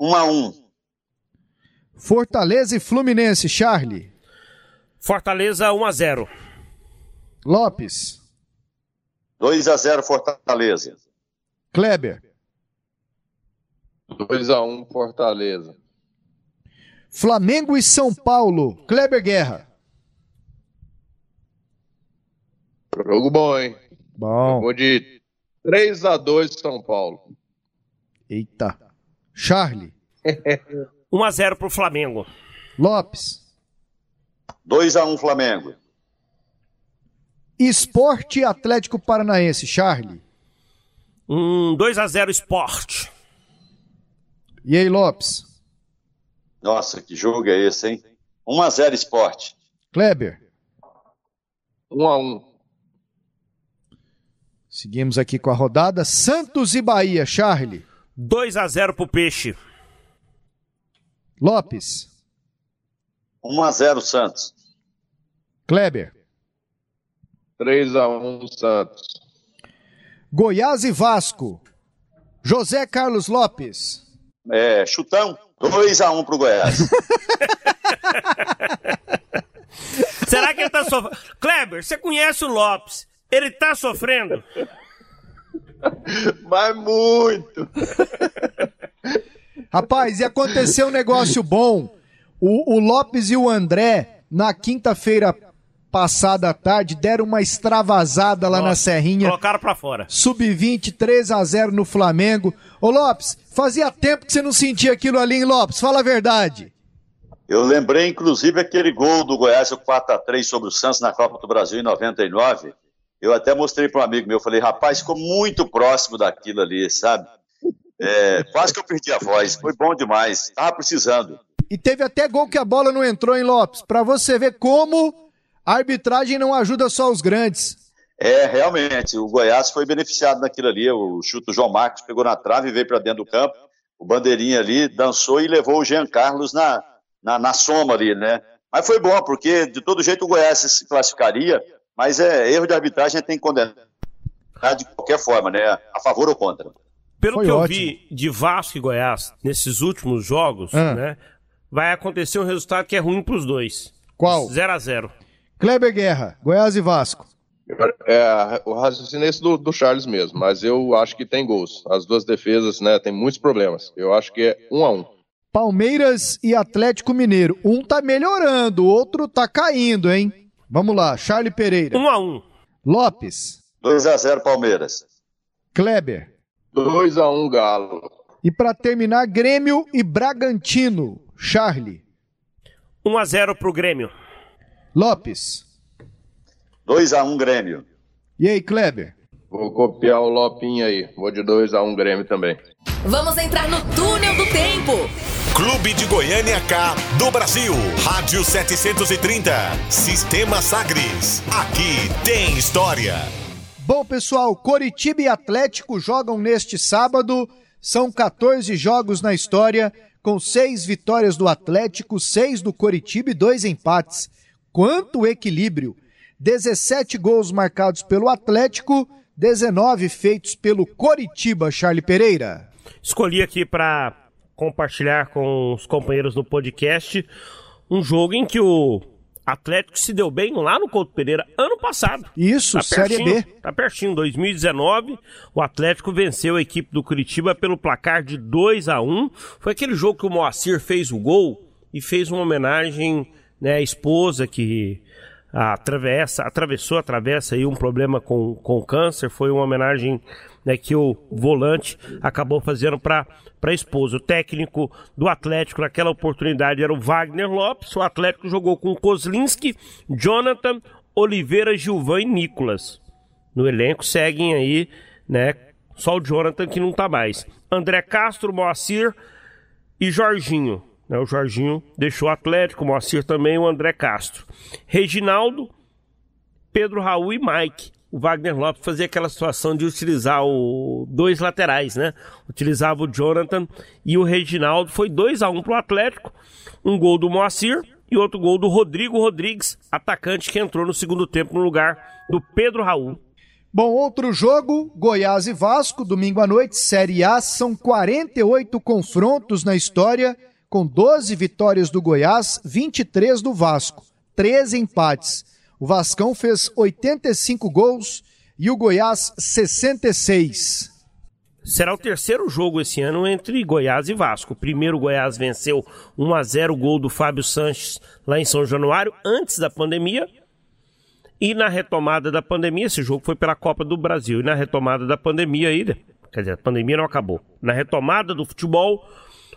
S6: 1 a 1
S4: Fortaleza e Fluminense, Charlie.
S5: Fortaleza 1 a 0
S4: Lopes.
S6: 2 a 0 Fortaleza.
S4: Kleber.
S7: 2 a 1 Fortaleza.
S4: Flamengo e São Paulo, Kleber Guerra.
S7: Jogo bom, hein?
S4: Bom.
S7: Vou de 3 a 2 São Paulo.
S4: Eita. Charlie.
S5: 1 [LAUGHS] a 0 pro Flamengo.
S4: Lopes.
S6: 2 a 1 Flamengo.
S4: Esporte e Atlético Paranaense, Charlie.
S5: Um 2 a 0 Sport.
S4: E aí, Lopes?
S6: Nossa, que jogo é esse, hein? 1 a 0 Esporte.
S4: Kleber.
S7: 1 a 1
S4: Seguimos aqui com a rodada. Santos e Bahia, Charlie.
S5: 2 a 0 pro Peixe.
S4: Lopes.
S6: 1 a 0 Santos.
S4: Kleber.
S7: 3 a 1 Santos.
S4: Goiás e Vasco. José Carlos Lopes.
S6: É, chutão. 2 a 1 pro Goiás. [LAUGHS]
S5: Será que ele tá sofrendo? Kleber, você conhece o Lopes? Ele tá sofrendo? [LAUGHS]
S7: Mas muito.
S4: Rapaz, e aconteceu um negócio bom. O, o Lopes e o André, na quinta-feira passada à tarde, deram uma extravasada lá na
S5: Nossa,
S4: Serrinha.
S5: Colocaram pra fora.
S4: Sub-20, 3 a 0 no Flamengo. Ô Lopes, fazia tempo que você não sentia aquilo ali, hein, Lopes? Fala a verdade.
S6: Eu lembrei, inclusive, aquele gol do Goiás, o 4x3 sobre o Santos na Copa do Brasil em 99. Eu até mostrei para um amigo meu, falei, rapaz, ficou muito próximo daquilo ali, sabe? É, quase que eu perdi a voz, foi bom demais, tava precisando.
S4: E teve até gol que a bola não entrou, hein, Lopes? Pra você ver como a arbitragem não ajuda só os grandes.
S6: É, realmente, o Goiás foi beneficiado naquilo ali, o chute do João Marcos pegou na trave e veio para dentro do campo, o bandeirinha ali dançou e levou o Jean Carlos na, na, na soma ali, né? Mas foi bom, porque de todo jeito o Goiás se classificaria, mas é erro de arbitragem, a gente tem que condenar de qualquer forma, né? A favor ou contra.
S5: Pelo
S4: Foi
S5: que eu
S4: ótimo.
S5: vi de Vasco e Goiás nesses últimos jogos,
S4: Ah.
S5: né? Vai acontecer um resultado que é ruim pros dois.
S4: Qual?
S5: 0 a 0
S4: Kleber Guerra, Goiás e Vasco.
S7: É, o raciocínio é esse do, do Charles mesmo, mas eu acho que tem gols. As duas defesas, né, tem muitos problemas. Eu acho que é um a um.
S4: Palmeiras e Atlético Mineiro. Um tá melhorando, o outro tá caindo, hein? Vamos lá, Charlie Pereira.
S5: 1 a 1
S4: Lopes,
S6: 2 a 0 Palmeiras.
S4: Kleber.
S7: 2 a 1 Galo.
S4: E pra terminar, Grêmio e Bragantino. Charlie.
S5: 1 a 0 pro Grêmio.
S4: Lopes.
S6: 2 a 1 Grêmio.
S4: E aí, Kleber?
S7: Vou copiar o Lopinho aí. Vou de 2 a 1 Grêmio também.
S2: Vamos entrar no túnel do tempo.
S1: Clube de Goiânia K do Brasil. Rádio 730. Sistema Sagres. Aqui tem história.
S4: Bom, pessoal, Coritiba e Atlético jogam neste sábado. São 14 jogos na história, com seis vitórias do Atlético, seis do Coritiba e dois empates. Quanto equilíbrio! 17 gols marcados pelo Atlético, 19 feitos pelo Coritiba, Charlie Pereira.
S5: Escolhi aqui para compartilhar com os companheiros do podcast um jogo em que o Atlético se deu bem lá no Couto Pereira ano passado.
S4: Isso, tá Série B.
S5: Tá pertinho, 2019, o Atlético venceu a equipe do Curitiba pelo placar de 2 a 1 Foi aquele jogo que o Moacir fez o gol e fez uma homenagem né, à esposa que atravessa, atravessou, atravessa aí um problema com, com câncer. Foi uma homenagem né, que o volante acabou fazendo para a esposa. O técnico do Atlético naquela oportunidade era o Wagner Lopes. O Atlético jogou com Kozlinski, Jonathan, Oliveira, Gilvan e Nicolas. No elenco seguem aí, né? Só o Jonathan que não tá mais. André Castro, Moacir e Jorginho. Né, o Jorginho deixou o Atlético, o Moacir também, o André Castro. Reginaldo, Pedro Raul e Mike o Wagner Lopes fazia aquela situação de utilizar o dois laterais, né? Utilizava o Jonathan e o Reginaldo. Foi 2 a 1 um para o Atlético. Um gol do Moacir e outro gol do Rodrigo Rodrigues, atacante que entrou no segundo tempo no lugar do Pedro Raul.
S4: Bom, outro jogo, Goiás e Vasco, domingo à noite, Série A, são 48 confrontos na história, com 12 vitórias do Goiás, 23 do Vasco, 13 empates. O Vascão fez 85 gols e o Goiás 66.
S5: Será o terceiro jogo esse ano entre Goiás e Vasco. O primeiro Goiás venceu 1 a 0 o gol do Fábio Sanches lá em São Januário, antes da pandemia. E na retomada da pandemia, esse jogo foi pela Copa do Brasil. E na retomada da pandemia aí, quer dizer, a pandemia não acabou. Na retomada do futebol,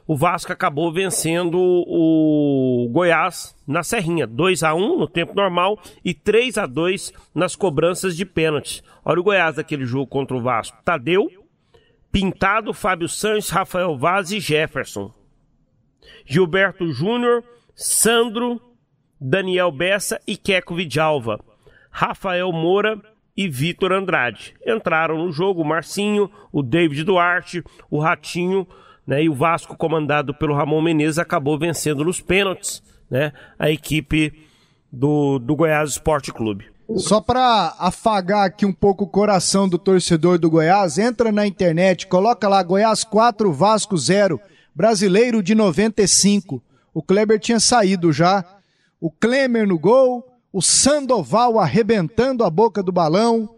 S5: o Vasco acabou vencendo o Goiás na Serrinha, 2 a 1 no tempo normal e 3 a 2 nas cobranças de pênalti. Olha o Goiás daquele jogo contra o Vasco. Tadeu, Pintado, Fábio Santos, Rafael Vaz e Jefferson. Gilberto Júnior, Sandro, Daniel Bessa e Queco Vidalva. Rafael Moura e Vitor Andrade. Entraram no jogo o Marcinho, o David Duarte, o Ratinho, né? E o Vasco, comandado pelo Ramon Menezes, acabou vencendo nos pênaltis, né? A equipe do, do Goiás Esporte Clube.
S4: Só para afagar aqui um pouco o coração do torcedor do Goiás, entra na internet, coloca lá Goiás 4, Vasco 0, brasileiro de 95. O Kleber tinha saído já. O Klemer no gol, o Sandoval arrebentando a boca do balão.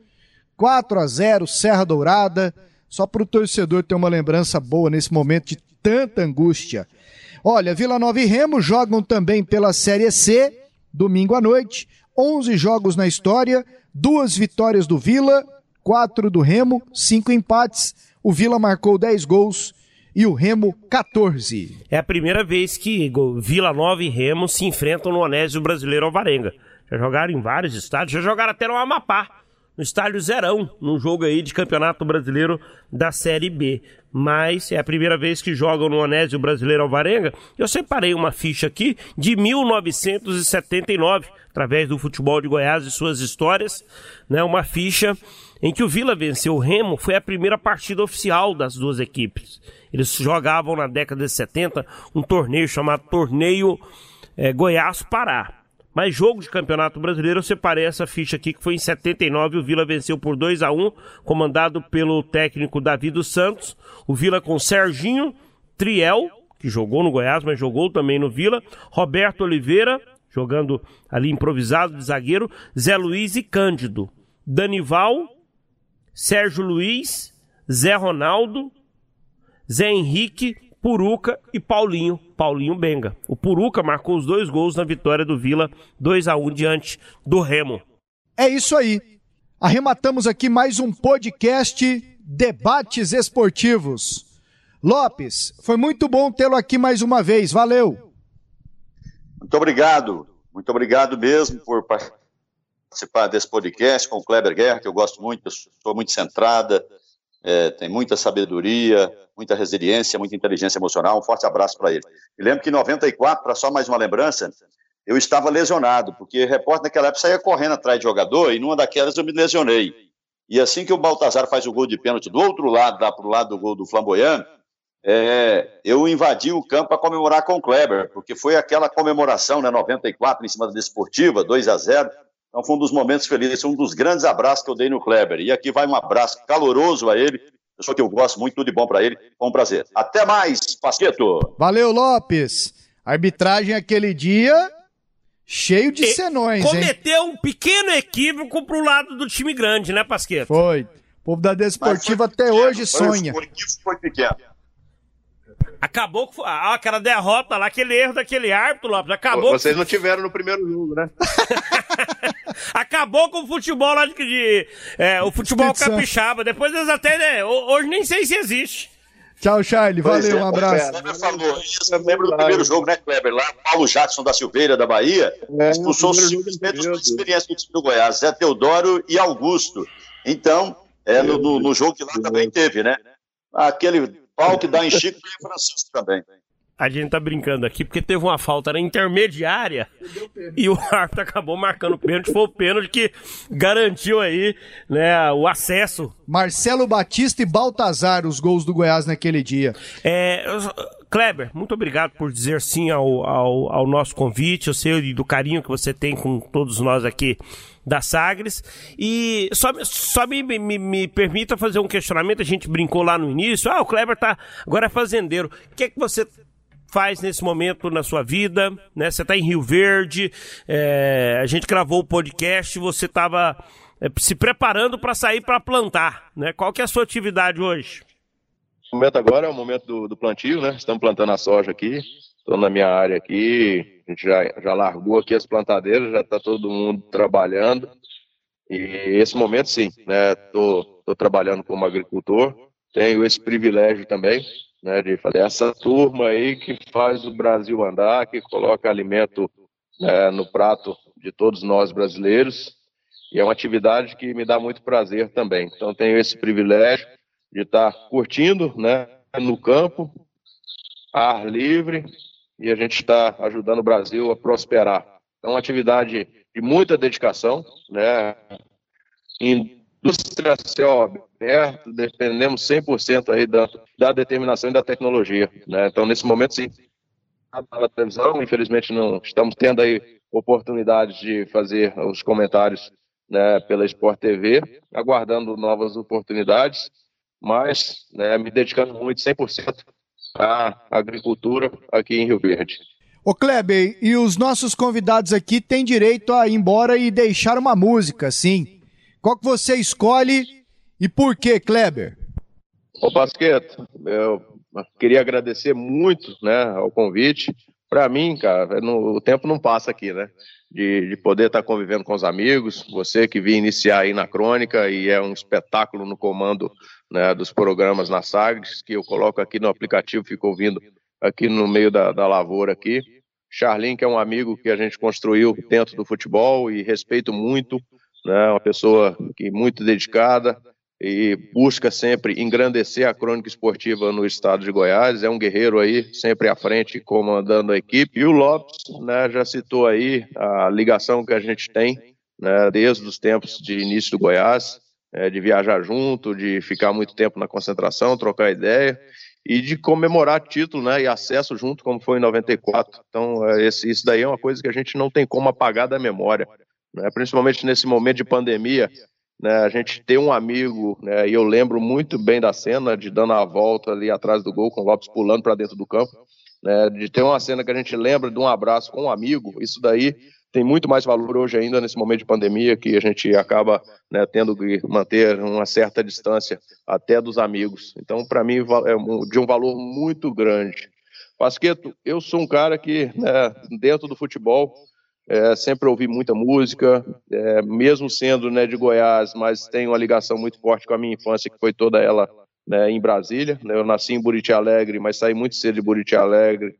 S4: 4 a 0, Serra Dourada. Só para o torcedor ter uma lembrança boa nesse momento de tanta angústia. Olha, Vila Nova e Remo jogam também pela Série C, domingo à noite. 11 jogos na história, duas vitórias do Vila, quatro do Remo, cinco empates. O Vila marcou 10 gols e o Remo 14.
S5: É a primeira vez que Vila Nova e Remo se enfrentam no Onésio Brasileiro Alvarenga. Já jogaram em vários estádios, já jogaram até no Amapá no estádio Zerão, num jogo aí de campeonato brasileiro da Série B. Mas é a primeira vez que jogam no Onésio Brasileiro Alvarenga. Eu separei uma ficha aqui de 1979, através do futebol de Goiás e suas histórias, né? Uma ficha em que o Vila venceu o Remo, foi a primeira partida oficial das duas equipes. Eles jogavam na década de 70 um torneio chamado Torneio é, Goiás-Pará. Mas jogo de Campeonato Brasileiro, eu separei essa ficha aqui que foi em 79, o Vila venceu por 2 a 1 comandado pelo técnico Davi dos Santos. O Vila com Serginho, Triel, que jogou no Goiás, mas jogou também no Vila, Roberto Oliveira, jogando ali improvisado de zagueiro, Zé Luiz e Cândido, Danival, Sérgio Luiz, Zé Ronaldo, Zé Henrique, Puruca e Paulinho, Paulinho Benga. O Puruca marcou os dois gols na vitória do Vila, 2 a 1 diante do Remo.
S4: É isso aí. Arrematamos aqui mais um podcast Debates Esportivos. Lopes, foi muito bom tê-lo aqui mais uma vez. Valeu.
S6: Muito obrigado. Muito obrigado mesmo por participar desse podcast com o Kleber Guerra, que eu gosto muito, pessoa muito centrada, é, tem muita sabedoria, muita resiliência, muita inteligência emocional. Um forte abraço para ele. E lembro que em 94, para só mais uma lembrança, eu estava lesionado, porque repórter naquela época saía correndo atrás de jogador e numa daquelas eu me lesionei. E assim que o Baltazar faz o gol de pênalti do outro lado, lá para o lado do gol do Flamboyant, é, eu invadi o campo para comemorar com o Kleber, porque foi aquela comemoração, né, 94, em cima da Desportiva, 2 a 0 Então foi um dos momentos felizes, um dos grandes abraços que eu dei no Kleber. E aqui vai um abraço caloroso a ele, pessoa que eu gosto muito, tudo de bom para ele, com um prazer. Até mais, Pasqueto!
S4: Valeu, Lopes! Arbitragem aquele dia cheio de senões,
S5: Cometeu hein? um pequeno equívoco pro lado do time grande, né, Pasqueto?
S4: Foi. O povo da Desportiva até pequeno, hoje sonha.
S6: O equívoco foi pequeno.
S5: Acabou com ah, aquela derrota lá, aquele erro daquele árbitro, Lopes. Acabou.
S7: Vocês não tiveram no primeiro jogo, né? [LAUGHS]
S5: Acabou com o futebol lá de. de é, o futebol capixaba. Depois eles até. Né, hoje nem sei se existe.
S4: Tchau, Charlie. Valeu, é, um abraço.
S6: Kleber falou isso. Lembra do primeiro jogo, né, Kleber? Lá, Paulo Jackson da Silveira, da Bahia, é, expulsou simplesmente os experiência do time do Goiás, Zé Teodoro e Augusto. Então, é, no, no, no jogo que lá também teve, né? Aquele Pau que dá em Chico e Francisco também.
S5: A gente tá brincando aqui porque teve uma falta na intermediária e o [LAUGHS] árbitro acabou marcando o pênalti. Foi o pênalti que garantiu aí né, o acesso.
S4: Marcelo Batista e Baltazar, os gols do Goiás naquele dia.
S5: É, Kleber, muito obrigado por dizer sim ao, ao, ao nosso convite. Eu sei do carinho que você tem com todos nós aqui da Sagres. E só, só me, me, me, permita fazer um questionamento. A gente brincou lá no início. Ah, o Kleber tá agora é fazendeiro. O que é que você faz nesse momento na sua vida? Né? Você está em Rio Verde. É, a gente gravou o podcast. Você estava é, se preparando para sair para plantar. Né? Qual que é a sua atividade hoje?
S7: O momento agora é o momento do, do plantio, né? Estamos plantando a soja aqui. Estou na minha área aqui, a gente já, já largou aqui as plantadeiras, já está todo mundo trabalhando. E esse momento, sim, né? Tô trabalhando como agricultor, tenho esse privilégio também, né? De fazer essa turma aí que faz o Brasil andar, que coloca alimento né, no prato de todos nós brasileiros. E é uma atividade que me dá muito prazer também. Então, tenho esse privilégio de estar curtindo, né? No campo, ar livre, e a gente está ajudando o Brasil a prosperar. É uma atividade de muita dedicação, né? Indústria céu aberto, dependemos 100% aí da, da determinação e da tecnologia, né? Então, nesse momento, sim, na televisão, infelizmente não estamos tendo aí oportunidades de fazer os comentários né, pela Sport TV, aguardando novas oportunidades, mas né, me dedicando muito 100% a agricultura aqui em Rio Verde.
S4: Ô Kleber, e os nossos convidados aqui têm direito a ir embora e deixar uma música, sim. Qual que você escolhe e por que, Kleber?
S7: Ô Pasqueto, eu queria agradecer muito né, ao convite. Para mim, cara, no, o tempo não passa aqui, né? De, de poder estar convivendo com os amigos, você que vim iniciar aí na crônica e é um espetáculo no comando né, dos programas na Sagres, que eu coloco aqui no aplicativo, fico ouvindo aqui no meio da, da lavoura aqui. Charlin, que é um amigo que a gente construiu dentro do futebol e respeito muito, né, uma pessoa que muito dedicada e busca sempre engrandecer a crônica esportiva no estado de Goiás, é um guerreiro aí, sempre à frente, comandando a equipe. E o Lopes, né, já citou aí a ligação que a gente tem, né, desde os tempos de início do Goiás, é, de viajar junto, de ficar muito tempo na concentração, trocar ideia e de comemorar título né, e acesso junto, como foi em 94. Então, é, esse, isso daí é uma coisa que a gente não tem como apagar da memória, né, principalmente nesse momento de pandemia. Né, a gente tem um amigo, né, e eu lembro muito bem da cena de dando a volta ali atrás do gol, com o Lopes pulando para dentro do campo, né, de ter uma cena que a gente lembra de um abraço com um amigo, isso daí tem muito mais valor hoje ainda nesse momento de pandemia que a gente acaba né, tendo que manter uma certa distância até dos amigos. Então, para mim, é de um valor muito grande. Pasqueto, eu sou um cara que, né, dentro do futebol, é, sempre ouvi muita música, é, mesmo sendo né, de Goiás, mas tenho uma ligação muito forte com a minha infância, que foi toda ela né, em Brasília. Eu nasci em Buriti Alegre, mas saí muito cedo de Buriti Alegre,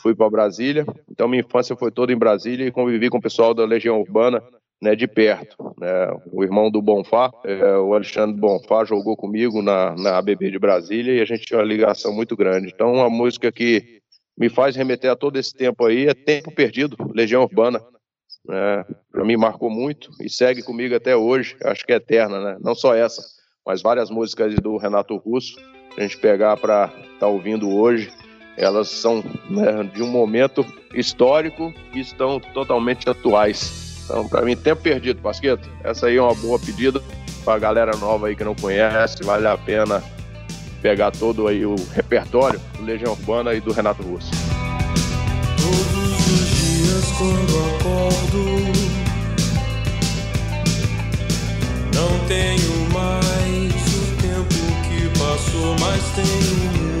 S7: fui para Brasília. Então, minha infância foi toda em Brasília e convivi com o pessoal da Legião Urbana né, de perto. Né? O irmão do Bonfá, é, o Alexandre Bonfá, jogou comigo na, na ABB de Brasília e a gente tinha uma ligação muito grande. Então, uma música que me faz remeter a todo esse tempo aí é Tempo Perdido, Legião Urbana. é, para mim marcou muito e segue comigo até hoje, acho que é eterna, né? Não só essa, mas várias músicas do Renato Russo, a gente pegar para estar tá ouvindo hoje, elas são né, de um momento histórico e estão totalmente atuais. Então, para mim, tempo perdido, Pasqueto. Essa aí é uma boa pedida para a galera nova aí que não conhece, vale a pena pegar todo aí o repertório do Legião Urbana e do Renato Russo.
S8: Todos os dias quando acordo Não tenho mais o tempo que passou, mas tenho